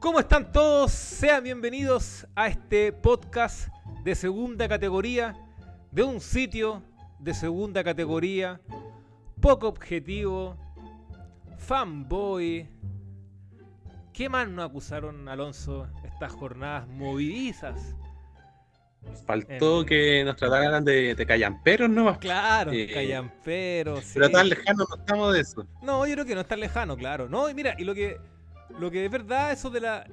¿Cómo están todos? Sean bienvenidos a este podcast de segunda categoría, de un sitio de segunda categoría, poco objetivo, fanboy. ¿Qué más nos acusaron, Alonso, estas jornadas movidizas? Faltó que nos trataran de, de callamperos, ¿no? Claro, Eh, callamperos. Pero sí. tan lejano no estamos de eso. No, yo creo que no es tan lejano, claro. No, y mira, y lo que lo que es verdad, eso de la.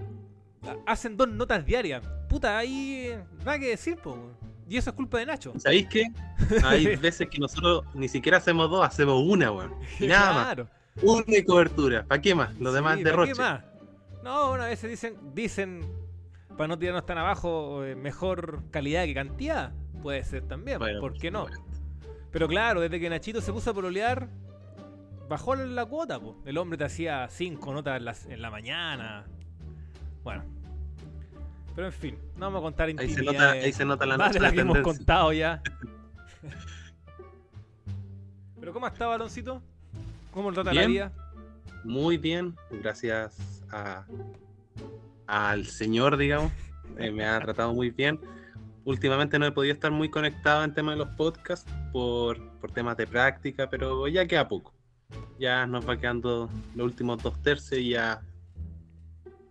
Hacen dos notas diarias. Puta, ahí eh, nada que decir, po. weón. Y eso es culpa de Nacho. ¿Sabéis qué? Hay veces que nosotros ni siquiera hacemos dos, hacemos una, weón. Nada más. Una y cobertura. ¿Para qué más? Lo demás Sí, de ¿para qué más? No, bueno, a veces dicen, dicen, para no tirarnos tan abajo, eh, mejor calidad que cantidad. Puede ser también, Bueno, ¿por qué no? Pero claro, desde que Nachito se puso a pololear, bajó la, cuota, po. El hombre te hacía cinco notas en la, en la mañana. Bueno. Pero en fin, no vamos a contar Ahí se nota, ahí se nota la, más de la que hemos contado ya. Pero ¿cómo está Baloncito? ¿Cómo lo trata la vida? Muy bien, gracias a, al señor, digamos. eh, me ha tratado muy bien. Últimamente no he podido estar muy conectado en tema de los podcasts por, por temas de práctica, pero ya queda poco. Ya nos va quedando los últimos dos tercios y ya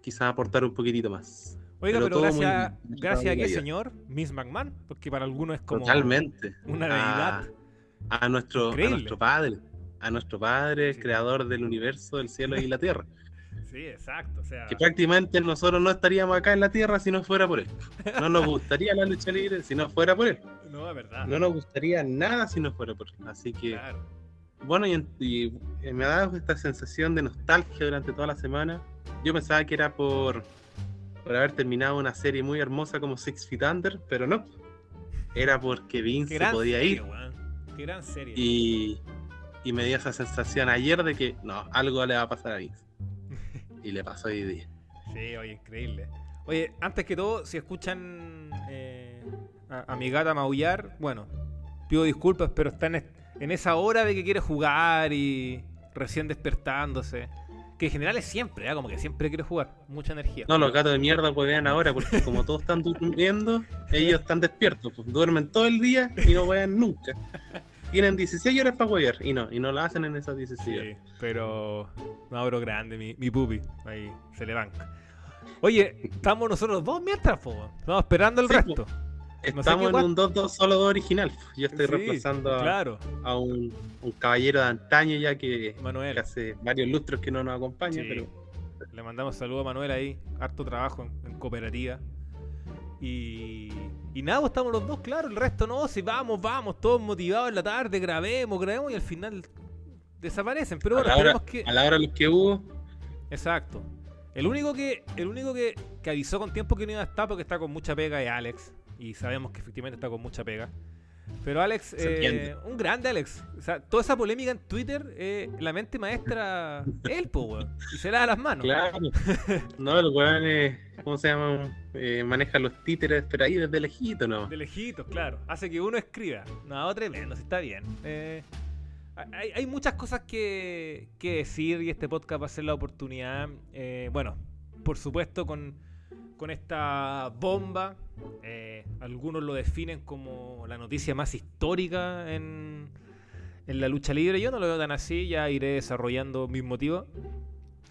quizás aportar un poquitito más. Oiga, Pero pero, todo muy gracias, gracias a qué señor, Miss McMahon, porque para algunos es como Totalmente. una deidad. a nuestro, a Increíble. nuestro padre, a nuestro padre, Sí. creador del universo, del cielo y la tierra. Sí, exacto. O sea, Que prácticamente nosotros no estaríamos acá en la tierra si no fuera por él. No nos gustaría la lucha libre si no fuera por él. no, es verdad. No nos gustaría nada si no fuera por él. Así que, Claro. Bueno, y, y, eh, me ha dado esta sensación de nostalgia durante toda la semana. Yo pensaba que era por, por haber terminado una serie muy hermosa como Six Feet Under, pero no. Era porque Vince gran podía serie, ir. Qué gran serie. Y, y me dio esa sensación ayer de que no, algo le va a pasar a Vince. Y le pasó hoy día. Sí, oye, increíble. Oye, antes que todo, si escuchan eh, a, a mi gata maullar, bueno, pido disculpas, pero está en, en esa hora de que quiere jugar y recién despertándose. Que en general es siempre, ¿ah? como que siempre quiere jugar, mucha energía. No, los gatos de mierda pues vean ahora, porque como todos están durmiendo, ellos están despiertos, pues duermen todo el día y no vean nunca. Tienen 16 horas para huear y no, y no lo hacen en esas 16 horas. Sí, pero no, bro, grande, mi, mi pupi. Ahí se le banca. Oye, estamos nosotros dos mientras, po. Estamos esperando el Sí, resto. Estamos en un 2-2 solo 2 original. Yo estoy Sí, reemplazando a, Claro, a un, un caballero de antaño ya que, hace varios lustros que no nos acompaña, Sí. pero Le mandamos saludos a Manuel ahí, harto trabajo en, en cooperativa. Y, y nada, pues estamos los dos, claro, el resto no, si vamos, vamos, todos motivados en la tarde, grabemos, grabemos y al final desaparecen. Pero a, bueno, la hora, esperemos que... a la hora los que hubo, Exacto. El único que, el único que, que avisó con tiempo que no iba a estar porque está con mucha pega es Alex. Y sabemos que efectivamente está con mucha pega. Pero Alex, eh, un grande Alex. O sea, toda esa polémica en Twitter, eh, la mente maestra, él, po, weón. Y se la da las manos. claro. no, el weón es, ¿cómo se llama? Eh, maneja los títeres, pero ahí desde lejito, ¿no? De lejitos, claro. Hace que uno escriba. No, tremendo, está bien. Eh, hay, hay muchas cosas que, que decir y este podcast va a ser la oportunidad. eh, bueno, por supuesto, con, con esta bomba. eh, algunos lo definen como la noticia más histórica en, en la lucha libre. Yo no lo veo tan así, ya iré desarrollando mis motivos.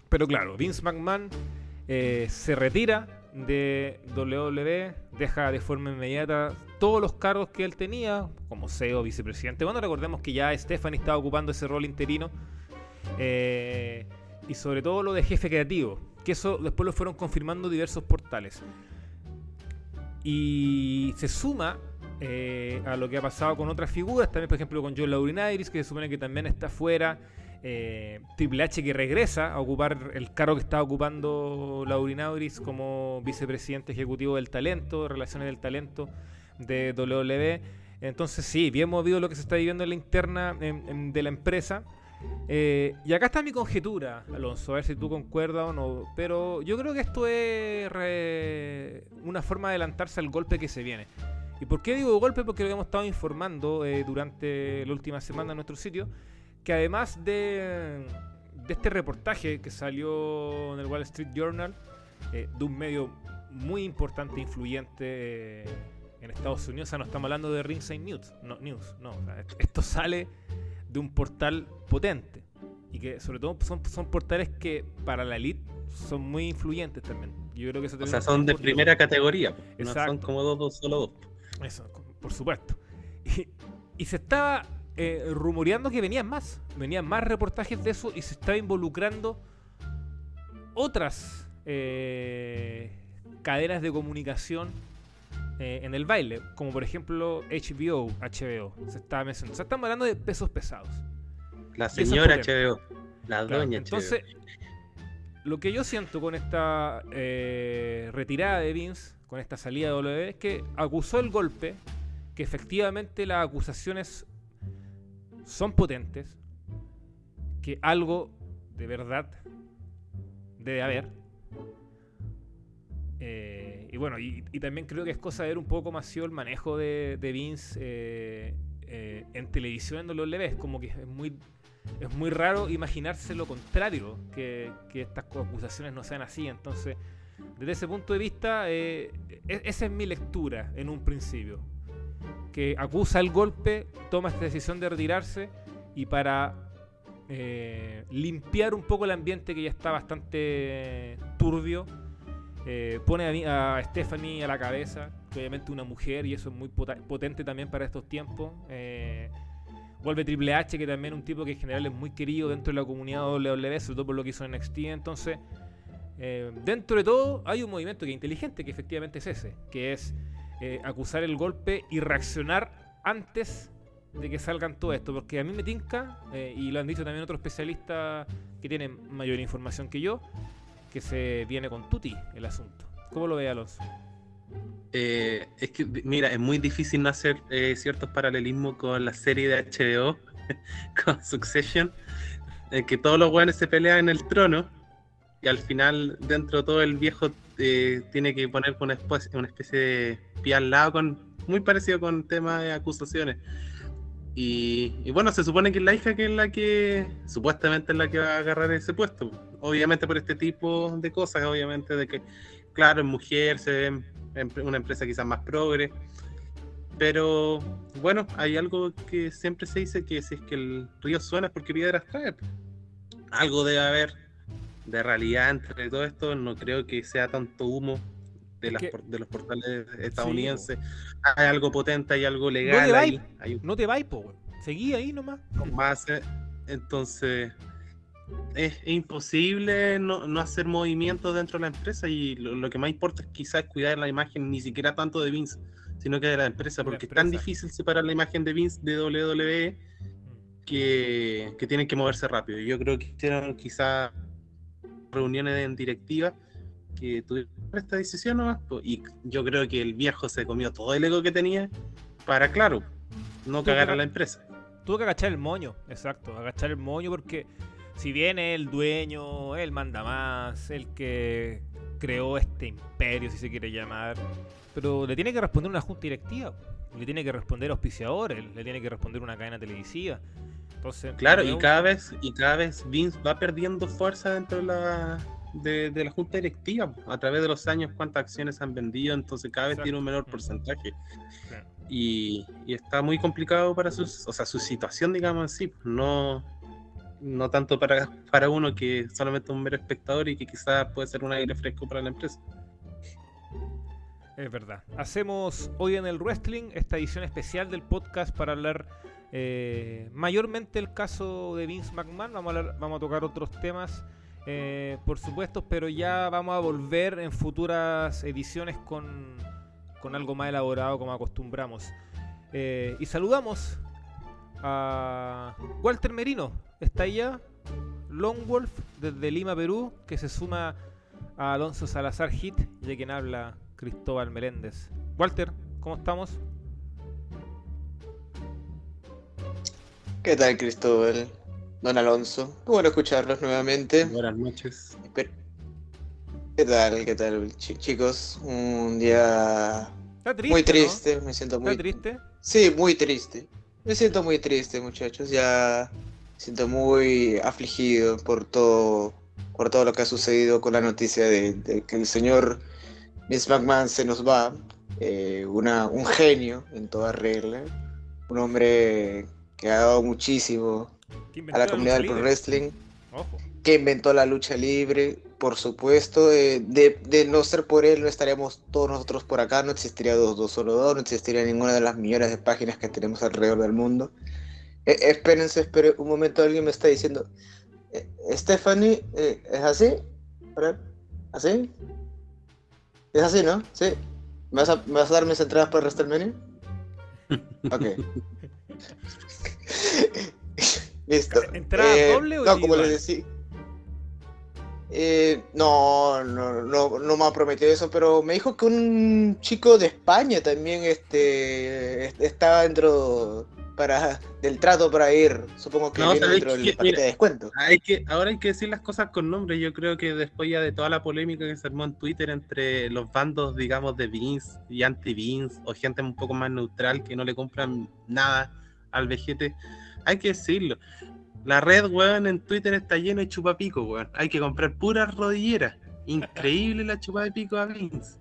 Pero claro, Vince McMahon eh, se retira de WWE, deja de forma inmediata todos los cargos que él tenía, como CEO, vicepresidente. Bueno, recordemos que ya Stephanie estaba ocupando ese rol interino. eh, y sobre todo lo de jefe creativo, que eso después lo fueron confirmando diversos portales. Y se suma eh, a lo que ha pasado con otras figuras, también por ejemplo con John Laurinaitis, que se supone que también está fuera. eh, Triple H que regresa a ocupar el cargo que estaba ocupando Laurinaitis como vicepresidente ejecutivo del talento, relaciones del talento de WWE. Entonces sí, bien movido lo que se está viviendo en la interna de la empresa. Eh, y acá está mi conjetura, Alonso, a ver si tú concuerdas o no. Pero yo creo que esto es re- una forma de adelantarse al golpe que se viene. ¿Y por qué digo golpe? Porque lo hemos estado informando eh, durante la última semana en nuestro sitio, que además de, de este reportaje que salió en el Wall Street Journal, eh, de un medio muy importante, influyente eh, en Estados Unidos. O sea, no estamos hablando de Ringside News, no, news, no. esto sale de un portal potente y que sobre todo son, son portales que para la elite son muy influyentes también. Yo creo que eso o sea, son de primera categoría, no son como dos, dos, solo dos. Eso, por supuesto. Y, se estaba eh, rumoreando que venían más, venían más reportajes de eso y se estaba involucrando otras eh, cadenas de comunicación eh, en el baile, como por ejemplo HBO, HBO, se estaba mencionando. O sea, estamos hablando de pesos pesados. La señora HBO, la doña Entonces, lo que yo siento con esta eh, retirada de Vince, con esta salida de W, es que acusó el golpe, que efectivamente las acusaciones son potentes, que algo de verdad debe haber. Eh, y bueno, y, también creo que es cosa de ver un poco más sido el manejo de, Vince eh, en televisión en WWE. Es como que es muy es muy raro imaginarse lo contrario, que, estas acusaciones no sean así. Entonces, desde ese punto de vista, eh, e-, esa es mi lectura en un principio. Que acusa el golpe, toma esta decisión de retirarse y para eh, limpiar un poco el ambiente que ya está bastante turbio, eh, pone a, a, Stephanie a la cabeza, obviamente una mujer y eso es muy potente también para estos tiempos. Vuelve Triple H, que también es un tipo que en general es muy querido dentro de la comunidad WWE, sobre todo por lo que hizo en NXT. Entonces, eh, dentro de todo, hay un movimiento que es inteligente, que efectivamente es ese, que es eh, acusar el golpe y reaccionar antes de que salgan todo esto. Porque a mí me tinca, eh, y lo han dicho también otros especialistas que tienen mayor información que yo, que se viene con Tuti el asunto. ¿Cómo lo ve Alonso? Eh, es que, mira, es muy difícil no hacer eh, ciertos paralelismos con la serie de HBO, con Succession, en que todos los buenos se pelean en el trono y al final, dentro de todo, el viejo eh, tiene que poner una especie, una especie de pie al lado, con, muy parecido con temas de acusaciones. Y, bueno, se supone que es la hija que es la que, supuestamente es la que va a agarrar ese puesto. Obviamente por este tipo de cosas, obviamente de que claro, en mujer, se ve una empresa quizás más progre. Pero bueno, hay algo que siempre se dice que si es que el río suena es porque piedras trae. Algo debe haber de realidad entre todo esto. No creo que sea tanto humo de, las, de los portales estadounidenses. hay algo potente, hay algo legal. No te vayas, po, Seguí ahí nomás. Más, eh, entonces, es, imposible no, hacer movimientos dentro de la empresa y lo, que más importa es quizás cuidar la imagen ni siquiera tanto de Vince, sino que de la empresa, porque es tan difícil separar la imagen de Vince de WWE que, que tienen que moverse rápido. Yo creo que hicieron quizás reuniones en directiva que tuvieron esta decisión nomás, y yo creo que el viejo se comió todo el ego que tenía para, claro, no cagar a la empresa. Tuvo que agachar el moño, exacto, agachar el moño porque si bien el dueño, él manda más, el que creó este imperio, si se quiere llamar, pero le tiene que responder una junta directiva, le tiene que responder auspiciadores, le tiene que responder una cadena televisiva. Entonces, claro, y cada vez y cada vez Vince va perdiendo fuerza dentro de la de, la junta directiva a través de los años cuántas acciones han vendido entonces cada vez tiene un menor porcentaje y, y, está muy complicado para su o sea su situación digamos así no no tanto para, para uno que solamente un mero espectador y que quizás puede ser un aire fresco para la empresa. Es verdad. Hacemos hoy en el wrestling esta edición especial del podcast para hablar eh, mayormente el caso de Vince McMahon. Vamos a, vamos a tocar otros temas, eh, por supuesto, pero ya vamos a volver en futuras ediciones con, con algo más elaborado como acostumbramos. Eh, y saludamos a Walter Merino, está ya Long Wolf desde Lima, Perú, que se suma a Alonso Salazar Hit de quien habla Cristóbal Meléndez. Walter, ¿cómo estamos? ¿Qué tal, Cristóbal? Don Alonso, qué bueno escucharlos nuevamente. Buenas noches. ¿Qué tal, qué tal, chicos? Un día muy triste, me siento muy... triste? Sí, muy triste. Me siento muy triste, muchachos. Ya siento muy afligido por todo por todo lo que ha sucedido con la noticia de, que el señor Miss McMahon se nos va. Eh, una, un genio en toda regla. Un hombre que ha dado muchísimo a la comunidad del pro wrestling. Que inventó la lucha libre, por supuesto. Eh, de, no ser por él, no estaríamos todos nosotros por acá. No existiría 222, no existiría ninguna de las millones de páginas que tenemos alrededor del mundo. Eh, espérense, espere un momento, alguien me está diciendo. Eh, Stephanie, ¿es así? ¿Así? Es así, ¿no? Sí. ¿Me vas a, ¿me vas a dar mis entradas para WrestleMania? Ok. Listo. ¿Entrada eh, doble o No, como les decía. Eh, no, no, no, no me ha prometido eso, pero me dijo que un chico de España también este, estaba dentro para del trato para ir. Supongo que viene dentro del paquete de descuento. Hay que, ahora hay que decir las cosas con nombre. Yo creo que después ya de toda la polémica que se armó en Twitter entre los bandos, digamos, de Vince y anti-Vince, o gente un poco más neutral que no le compran nada al vejete, hay que decirlo. La red, weón, en Twitter está llena de chupapico, weón. Hay que comprar puras rodilleras. Increíble la chupa de pico a Vince.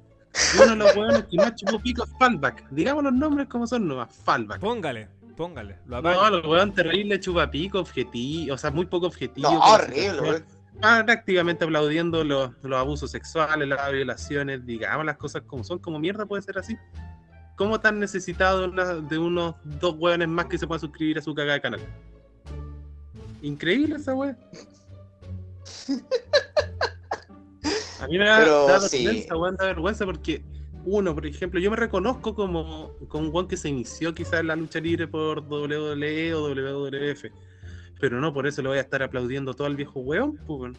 Uno de los weones que más chupó pico es Fallback. Digamos los nombres como son nomás, Fallback. Póngale, póngale. Lo no, los weón terrible chupapico, objetivo, o sea, muy poco objetivo. No, horrible, weón. Prácticamente aplaudiendo los, los abusos sexuales, las violaciones, digamos las cosas como son, como mierda puede ser así. ¿Cómo tan necesitado de, unos dos hueones más que se puedan suscribir a su cagada de canal? Increíble esa wea. A mí me da, vergüenza, porque uno, por ejemplo, yo me reconozco como, como un weón que se inició quizás en la lucha libre por WWE o WWF. Pero no por eso le voy a estar aplaudiendo todo al viejo weón, pues.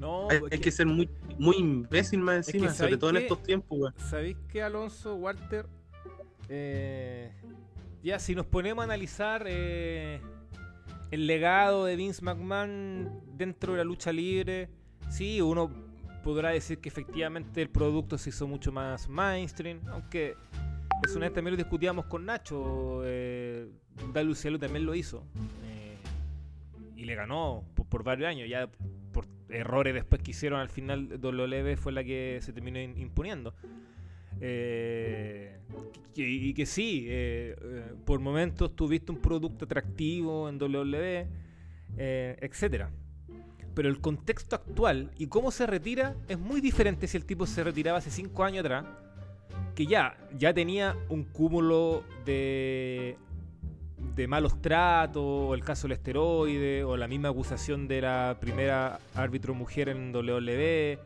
No, hay, que, ser muy, muy imbécil más encima, sobre todo en estos tiempos, weón. ¿Sabéis que Alonso, Walter? Eh, ya, si nos ponemos a analizar eh, el legado de Vince McMahon dentro de la lucha libre, sí, uno podrá decir que efectivamente el producto se hizo mucho más mainstream, aunque eso una vez también lo discutíamos con Nacho, eh, Luciano también lo hizo. Eh, y le ganó por, por varios años, ya errores después que hicieron al final WWE fue la que se terminó imponiendo. Eh, y, que sí, eh, eh, por momentos tuviste un producto atractivo en WWE, etcétera. Pero el contexto actual y cómo se retira es muy diferente si el tipo se retiraba hace 5 años atrás, que ya, ya tenía un cúmulo de de malos tratos, o el caso del esteroide, o la misma acusación de la primera árbitro mujer en WWE,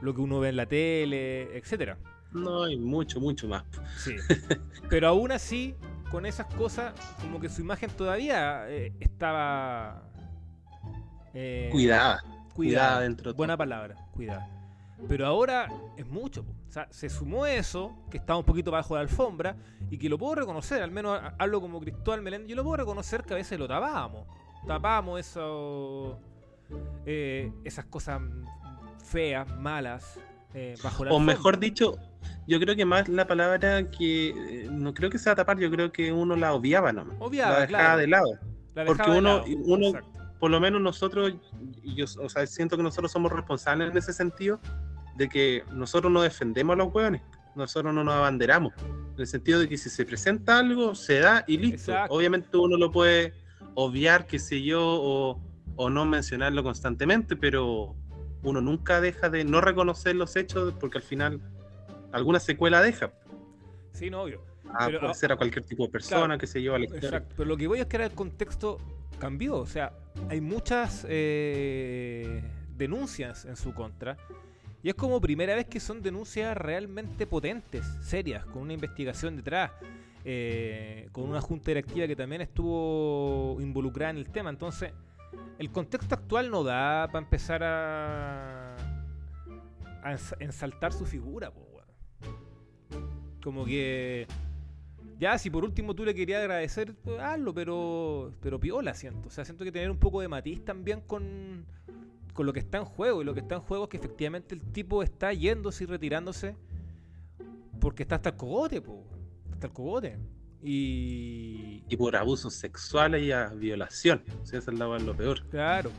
lo que uno ve en la tele, etcétera. No, hay mucho, mucho más. Sí. Pero aún así, con esas cosas, como que su imagen todavía eh, estaba. Eh, cuidada. Cuidada dentro. Buena palabra, cuidada. Pero ahora es mucho. O sea, se sumó eso, que estaba un poquito bajo la alfombra, y que lo puedo reconocer, al menos hablo como Cristóbal Meléndez, yo lo puedo reconocer que a veces lo tapábamos. Tapábamos eso, eh, esas cosas feas, malas, eh, bajo la O mejor dicho, yo creo que más la palabra que eh, no creo que sea tapar, yo creo que uno la obviaba nomás. Obviaba, la dejaba de lado. Porque uno, uno por lo menos nosotros, yo, o sea, siento que nosotros somos responsables en ese sentido de que nosotros no defendemos a los hueones, nosotros no nos abanderamos, en el sentido de que si se presenta algo, se da y listo. Obviamente uno lo puede obviar, qué sé yo, o, o no mencionarlo constantemente, pero uno nunca deja de no reconocer los hechos porque al final alguna secuela deja. Sí, no, obvio. A, pero, puede ser a cualquier tipo de persona que se lleva la historia. Exacto, pero lo que voy a es que el contexto cambió. O sea, hay muchas eh, denuncias en su contra y es como primera vez que son denuncias realmente potentes, serias, con una investigación detrás, eh, con una junta directiva que también estuvo involucrada en el tema. Entonces, el contexto actual no da para empezar a, a ensaltar su figura, como que ya si por último tú le querías agradecer, pues hazlo, pero pero piola siento, o sea, siento que tener un poco de matiz también con con lo que está en juego. Y lo que está en juego es que efectivamente el tipo está yéndose y retirándose porque está hasta el cogote, po. Hasta el cogote. Y... y por abusos sexuales y a violación. Si es el lado lo peor. Claro.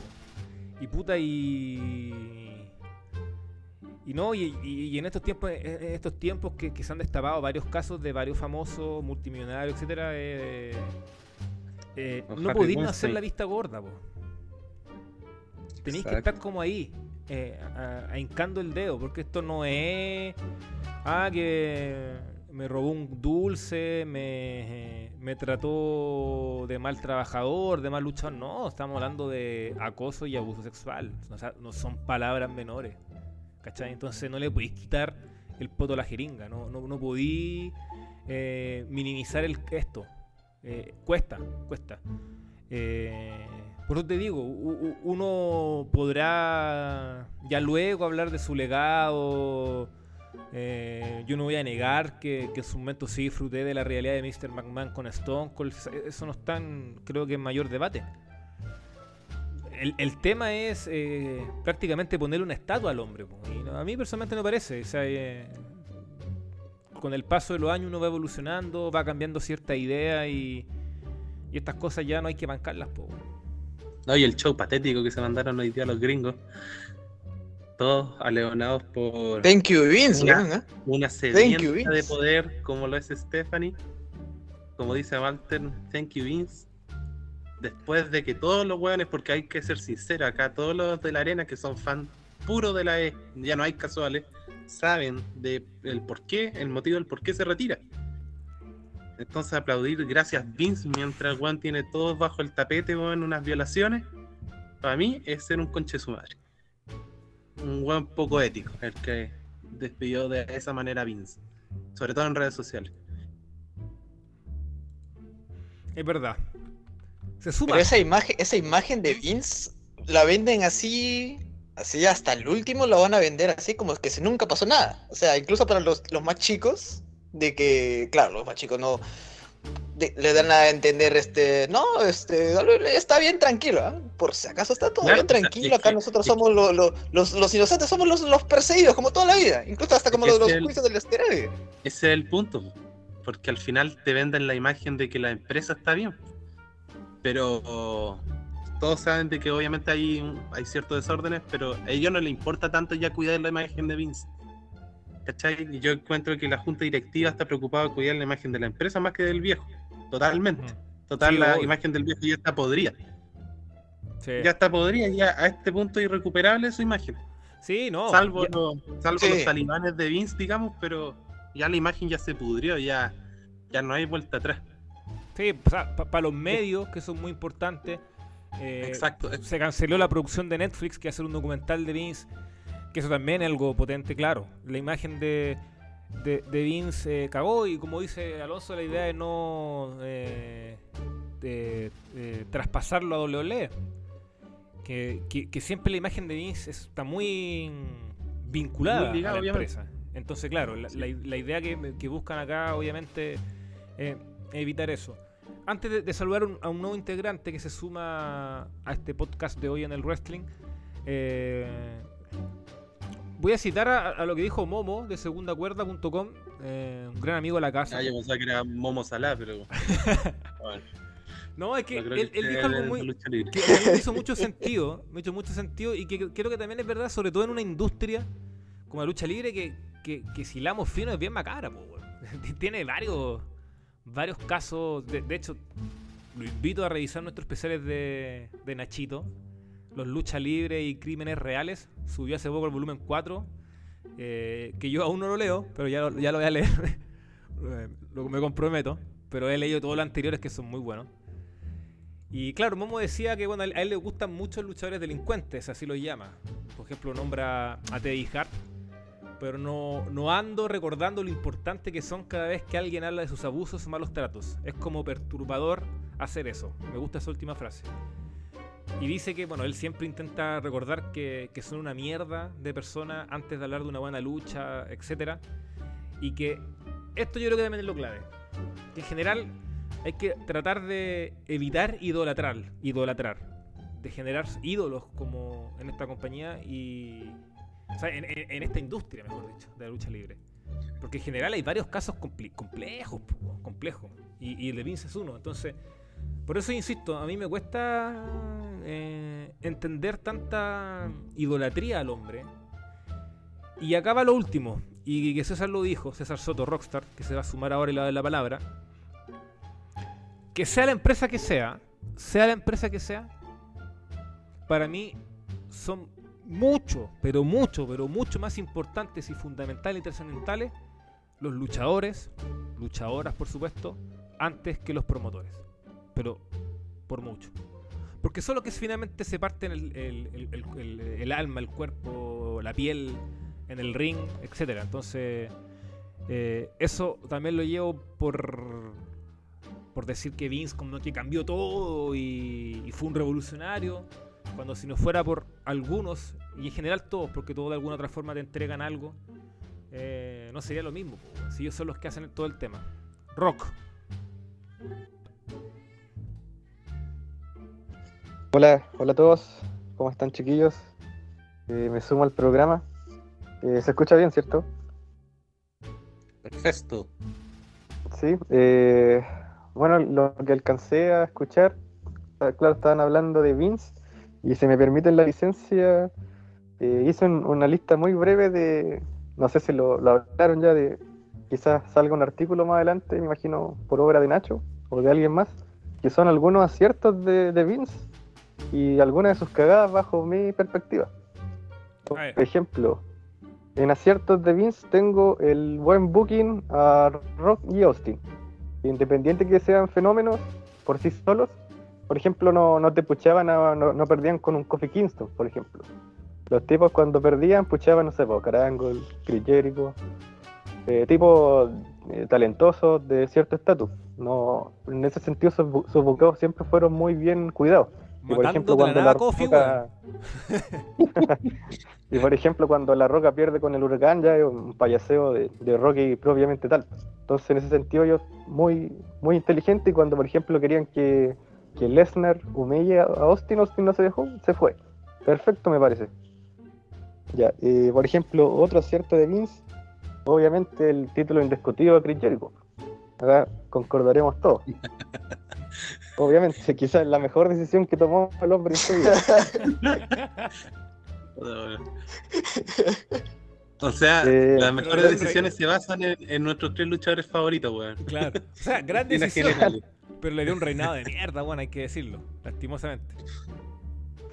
y puta, y. Y no, y, y- y en estos tiempos, en estos tiempos que, que se han destapado varios casos de varios famosos, multimillonarios, etcétera, eh, eh, O no podéis hacer la vista gorda, po. Tenéis que estar como ahí, eh, hincando el dedo, porque esto no es. Ah, que me robó un dulce, me, me trató de mal trabajador, de mal luchador. No, estamos hablando de acoso y abuso sexual. O sea, no son palabras menores. ¿Cachai? Entonces no le podéis quitar el poto a la jeringa. No, no, no podéis eh, minimizar el, esto. Eh, cuesta, cuesta. Eh, por eso te digo, uno podrá ya luego hablar de su legado. eh, yo no voy a negar que, que en su momento sí disfruté de la realidad de Mr. McMahon con Stone Cold. Eso no está, en, creo que en mayor debate. El, tema es eh, prácticamente ponerle una estatua al hombre. y a mí personalmente no parece. O sea, eh, con el paso de los años uno va evolucionando, va cambiando cierta idea y, estas cosas ya no hay que bancarlas. No, y el show patético que se mandaron hoy día los gringos. Todos aleonados por Thank you, Vince, Una- weón, ¿eh? una you, sedienta de poder como lo es Stephanie. Como dice Walter, thank you Vince. Después de que todos los hueones, porque hay que ser sincero, acá todos los de la arena que son fan puro de la E, ya no hay casuales, saben de el por qué, el motivo del por qué se retira. Entonces aplaudir gracias Vince mientras weón tiene todos bajo el tapete, weón, unas violaciones, para mí es ser un conche su madre. Un weón poco ético, el que despidió de esa manera a Vince. Sobre todo en redes sociales. Es verdad. Se suma. Pero esa imagen, esa imagen de Vince la venden así, así hasta el último la van a vender así como que si nunca pasó nada. O sea, incluso para los, los más chicos, de que, claro, los más chicos no de- le dan a entender este, no, este, está bien tranquilo, ¿ah? por si acaso está todo bien tranquilo, acá que- nosotros que- somos lo- lo- los, los inocentes, somos los, los perseguidos, como toda la vida, incluso hasta como los, los el- juicios del esteroide. Ese es el punto. po. Porque al final te venden la imagen de que la empresa está bien. Pero todos saben de que obviamente hay, hay ciertos desórdenes, pero a ellos no les importa tanto ya cuidar la imagen de Vince. ¿Cachai? Y yo encuentro que la junta directiva está preocupada de cuidar la imagen de la empresa más que del viejo. Totalmente. Total, Sí, la obvio. imagen del viejo ya está podrida. Sí. Ya está podrida, ya a este punto irrecuperable su imagen. Sí, no. salvo ya- los, salvo Sí. los talibanes de Vince, digamos, pero ya la imagen ya se pudrió, ya, ya no hay vuelta atrás. Sí, para los medios, que son muy importantes. eh, Exacto. Se canceló la producción de Netflix, que hacer un documental de Vince, que eso también es algo potente, claro. La imagen de, de, de Vince eh, cagó y como dice Alonso, la idea es no eh, de- de traspasarlo a WWE. Que, que- que siempre la imagen de Vince está muy vinculada Muy ligado, a la obviamente. empresa. Entonces, claro, la, Sí. la- la idea que, que buscan acá, obviamente, eh, es evitar eso. Antes de, de saludar un- a un nuevo integrante que se suma a este podcast de hoy en el wrestling, eh, voy a citar a, a lo que dijo Momo de segundacuerda.com, eh, un gran amigo de la casa. Ah, yo pensaba que era Momo Salah, pero. bueno, no, es que no él, que él esté dijo algo muy, que a mí me hizo mucho sentido, me hizo mucho sentido y que que creo que también es verdad, sobre todo en una industria como la lucha libre, que, que, que si la fino es bien macabra. Tiene varios, varios casos, de, de hecho, lo invito a revisar nuestros especiales de, de Nachito, los lucha libre y crímenes reales, subió hace poco el volumen 4, eh, que yo aún no lo leo, pero ya, lo- ya lo voy a leer, Eh, lo, me comprometo, pero he leído todos los anteriores que son muy buenos. Y claro, Momo decía que bueno, a él le gustan mucho los luchadores delincuentes, así lo llama. Por ejemplo, nombra a Teddy Hart, pero no, no ando recordando lo importante que son cada vez que alguien habla de sus abusos o malos tratos. Es como perturbador hacer eso. Me gusta esa última frase. Y dice que, bueno, él siempre intenta recordar que, que son una mierda de personas antes de hablar de una buena lucha, etcétera Y que esto yo creo que también es lo clave. Que en general hay que tratar de evitar idolatrar, idolatrar, de generar ídolos como en esta compañía y o sea, en, en- esta industria, mejor dicho, de la lucha libre. Porque en general hay varios casos complejos, complejos, y, y el de Vince es uno. Entonces, por eso insisto, a mí me cuesta eh, entender tanta idolatría al hombre. Y acaba lo último, y que César lo dijo, César Soto Rockstar, que se va a sumar ahora y le da la palabra. Que sea la empresa que sea, sea la empresa que sea, para mí son mucho, pero mucho, pero mucho más importantes y fundamentales y trascendentales los luchadores, luchadoras por supuesto, antes que los promotores. Pero por mucho. Porque solo que finalmente se parten el, el, el, el, alma, el cuerpo, la piel en el ring, etcétera. Entonces, eh, eso también lo llevo por, por decir que Vince como que cambió todo y, y, fue un revolucionario. Cuando si no fuera por algunos, y en general todos, porque todos de alguna otra forma te entregan algo, eh, no sería lo mismo. Si ellos son los que hacen todo el tema. Rock. Hola, hola a todos. ¿Cómo están chiquillos? Eh, me sumo al programa. Eh, ¿Se escucha bien, cierto? Perfecto. Sí. Eh, bueno, lo que alcancé a escuchar, ah, claro, estaban hablando de Vince y se me permite la licencia, eh, hice un- una lista muy breve de, no sé si lo, lo hablaron ya, de quizás salga un artículo más adelante, me imagino, por obra de Nacho o de alguien más, que son algunos aciertos de, de Vince y algunas de sus cagadas bajo mi perspectiva. Por A ver. ejemplo, en aciertos de Vince tengo el buen booking a Rock y Austin. Independiente que sean fenómenos por sí solos, por ejemplo, no, no te puchaban, a- no, no perdían con un Kofi Kingston, por ejemplo. Los tipos cuando perdían puchaban, no sé, po, Carangle, Chris Jericho, eh, tipos eh, talentosos de cierto estatus. No, en ese sentido sus, sus siempre fueron muy bien cuidados. Y por ejemplo, cuando la Kofi, Roca... y por ejemplo, cuando la Roca pierde con el huracán, ya es un payaseo de, de Rocky propiamente tal. Entonces, en ese sentido, ellos muy, muy inteligente. Y cuando, por ejemplo, querían que, que Lesnar humille a Austin, Austin no se dejó, se fue. Perfecto, me parece. Ya, eh, por ejemplo, otro acierto de Vince, obviamente el título indiscutido de Chris Jericho. Acá concordaremos todos. Obviamente, quizás la mejor decisión que tomó el hombre en su vida. O sea, Eh, las mejores decisiones se basan en, en nuestros tres luchadores favoritos, weón. Claro. O sea, gran decisión. Pero le dio un reinado de mierda, bueno, hay que decirlo. Lastimosamente.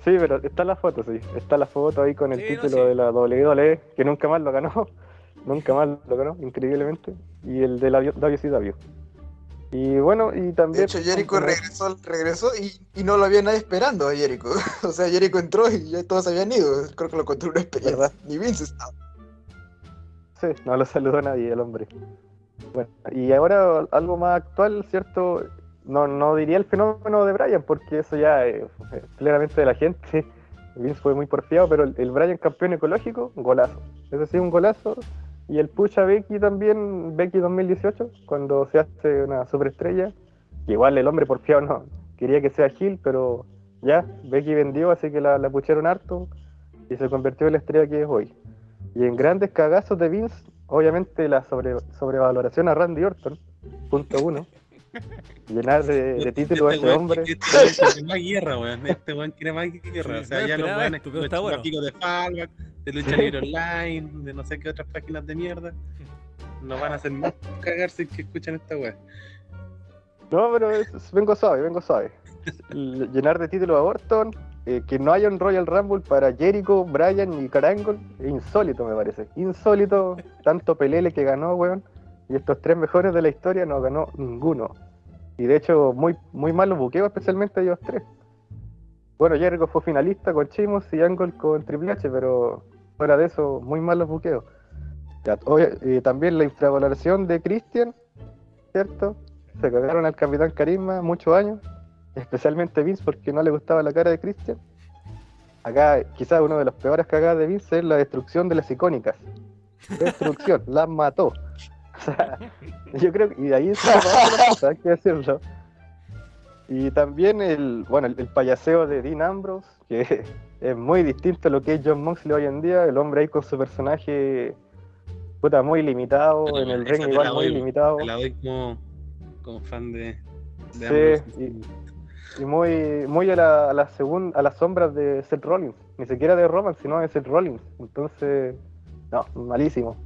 Sí, pero está la foto, sí. Está la foto ahí con el Sí, no, título sí. de la WWE, que nunca más lo ganó. nunca más lo ganó, increíblemente. Y el de la WCW. Y bueno, y De también. hecho, Jericho regresó, regresó y, y no lo había nadie esperando a Jericho. O sea, Jericho entró y ya todos habían ido. Creo que lo contó una experiencia. ¿Verdad? Ni Vince estaba. Sí, no lo saludó nadie el hombre. Bueno, y ahora algo más actual, ¿cierto? No, no diría el fenómeno de Brian, porque eso ya es es claramente de la gente. Vince fue muy porfiado, pero el, el Brian campeón ecológico, golazo. Ese sí, un golazo. Y el push a Becky también, Becky 2018, cuando se hace una superestrella. que Igual el hombre porfiado no quería que sea Gil, pero ya, Becky vendió, así que la, la pucharon harto y se convirtió en la estrella que es hoy. Y en grandes cagazos de Vince, obviamente la sobre, sobrevaloración a Randy Orton, punto uno. Llenar de, de títulos a Este ese weón- hombre. Este weón quiere más guerra, weón. Este weón quiere más guerra. O sea, no ya los weones está bueno. chicos de Fallback, de Lucha. Libre Online, de no sé qué otras páginas de mierda, no van a hacer más cagarse que escuchan esta weá. No, pero es- vengo suave, vengo suave. Llenar de títulos a Orton, eh, que no haya un Royal Rumble para Jericho, Bryan y Carangle, es insólito me parece. Insólito, tanto Pelele que ganó, weón. Y estos tres mejores de la historia no ganó ninguno. Y de hecho, muy, muy malos buqueos, especialmente ellos tres. Bueno, Jericho fue finalista con Chimos y Angle con Triple H, pero fuera de eso, muy malos buqueos. Ya, también la infravaloración de Christian, ¿cierto? Se cagaron al Capitán Carisma muchos años, especialmente Vince porque no le gustaba la cara de Christian. Acá quizás uno de los peores cagadas de Vince es la destrucción de las icónicas. Destrucción, las mató. O sea, yo creo que y de ahí se cosa, hay decirlo. Y también el, bueno, el payaseo de Dean Ambrose, que es muy distinto a lo que es John Moxley hoy en día, el hombre ahí con su personaje puta muy limitado, en el ring igual muy limitado. Te la doy como, como fan de, de Sí, y- Y muy, muy a la, a la segun- a las sombras de Seth Rollins. Ni siquiera de Roman, sino de Seth Rollins. Entonces, no, malísimo.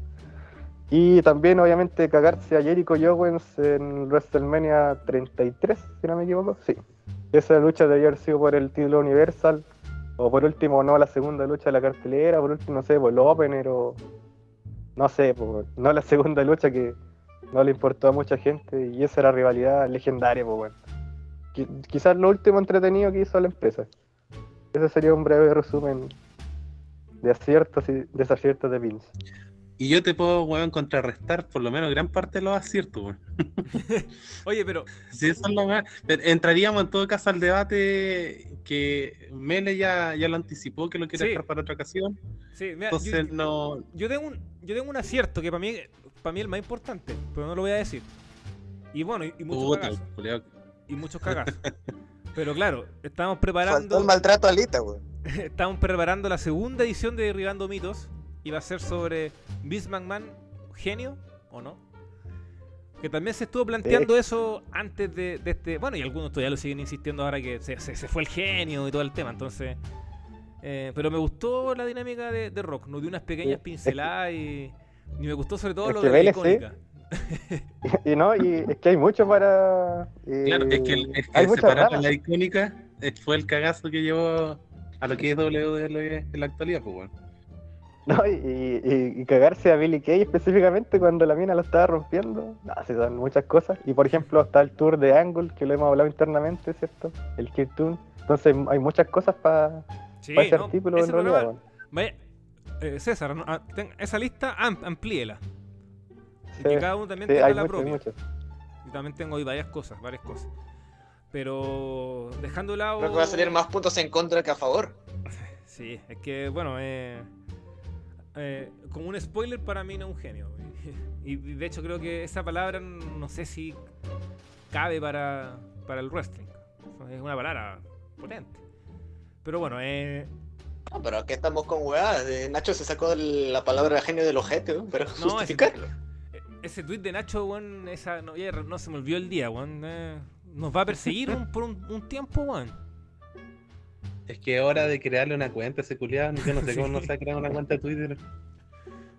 Y también, obviamente, cagarse a Jericho Owens en WrestleMania 33, si no me equivoco. Sí. Esa lucha debió haber sido por el título Universal. O por último, no la segunda lucha de la cartelera. Por último, no sé, por el opener o. No sé, no la segunda lucha que no le importó a mucha gente. Y esa era rivalidad legendaria, pues bueno. Qui- Quizás lo último entretenido que hizo la empresa. Ese sería un breve resumen de aciertos y desaciertos de Vince. Y yo te puedo, weón, contrarrestar por lo menos gran parte de los aciertos, weón. Oye, pero Sí, eso es lo más. pero Entraríamos en todo caso al debate que Mele ya, ya lo anticipó que lo quiere Sí. dejar para otra ocasión. sí, mira, yo- Entonces no. Yo tengo un, yo tengo un acierto que para mí, para mí es el más importante, pero no lo voy a decir. Y bueno, y, y muchos Puta, cagazos. Y muchos cagazos. pero claro, estábamos Faltó preparando, el maltrato a Alita, weón. estábamos preparando la segunda edición de Derribando Mitos. Y va a ser sobre Vince McMahon, genio o no. Que también se estuvo planteando eso antes de, de este. Bueno, y algunos todavía lo siguen insistiendo ahora que se, se- se fue el genio y todo el tema. Entonces. eh, pero me gustó la dinámica de, de Rock. Nos dio unas pequeñas Sí. pinceladas y, y me gustó sobre todo Es lo que de la Vélez, sí. icónica. Y no, y es que hay mucho para. eh, Claro, es que, el- es que separar la icónica eh, fue el cagazo que llevó a lo que es WWE en la actualidad, pues, weón. No, y, y- y cagarse a Billy Kay específicamente cuando la mina lo estaba rompiendo. No, sí, son muchas cosas. Y por ejemplo, está el tour de Angle, que lo hemos hablado internamente, ¿cierto? El Kirtoon. Entonces hay muchas cosas para Sí, ese no, artículo ese en realidad. programa- weón. vaya, eh, César, no, ah, ten- esa lista am- amplíela. Y Sí, que cada uno también sí, tenga hay la mucho, propia. mucho. Yo también tengo ahí varias cosas, varias cosas. Pero dejando de lado. Creo que va a salir más puntos en contra que a favor. Sí, es que, bueno, eh, eh, como un spoiler para mí no es un genio. Y, y de hecho creo que esa palabra no sé si cabe para, para el wrestling. Es una palabra potente. Pero bueno, eh, No, pero aquí estamos con weá. de Nacho se sacó la palabra genio del ojete, para No, ese- justificarlo. eh, ese tweet de Nacho, weón, esa, no, ya no se me olvidó el día, weón. eh, nos va a perseguir un- por un, un tiempo, weón. Es que es hora de crearle una cuenta a ese culiado. Yo no sé cómo no se ha creado una cuenta de Twitter.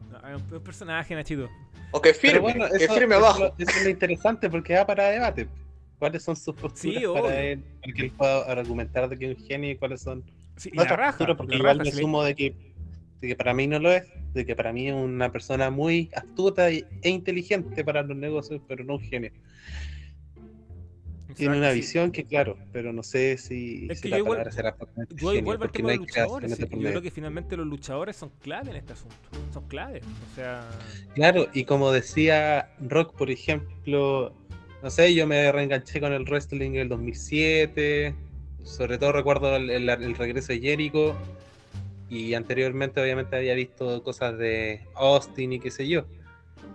No, es un- personaje, Nachito. O que firme, bueno, que eso, firme eso abajo. eso es lo interesante porque va para debate. ¿Cuáles son sus posturas Sí, para él? Para que él pueda argumentar de que es un genio y cuáles son Sí, y la nuestras raja, posturas, porque la igual raja, me sumo de que, de que para mí no lo es, de que para mí es una persona muy astuta y- e inteligente para los negocios, pero no un genio. Tiene una Sí. visión que, claro, pero no sé si, Es si que la yo igual- palabra será Yo vuelvo al porque tema no de hay los luchadores. sí, Yo creo que finalmente los luchadores son clave en este asunto. Son clave. O sea, Claro, y como decía Rock, por ejemplo, no sé, yo me reenganché con el wrestling en el 2007, sobre todo recuerdo el, el- el regreso de Jericho, y anteriormente obviamente había visto cosas de Austin y qué sé yo.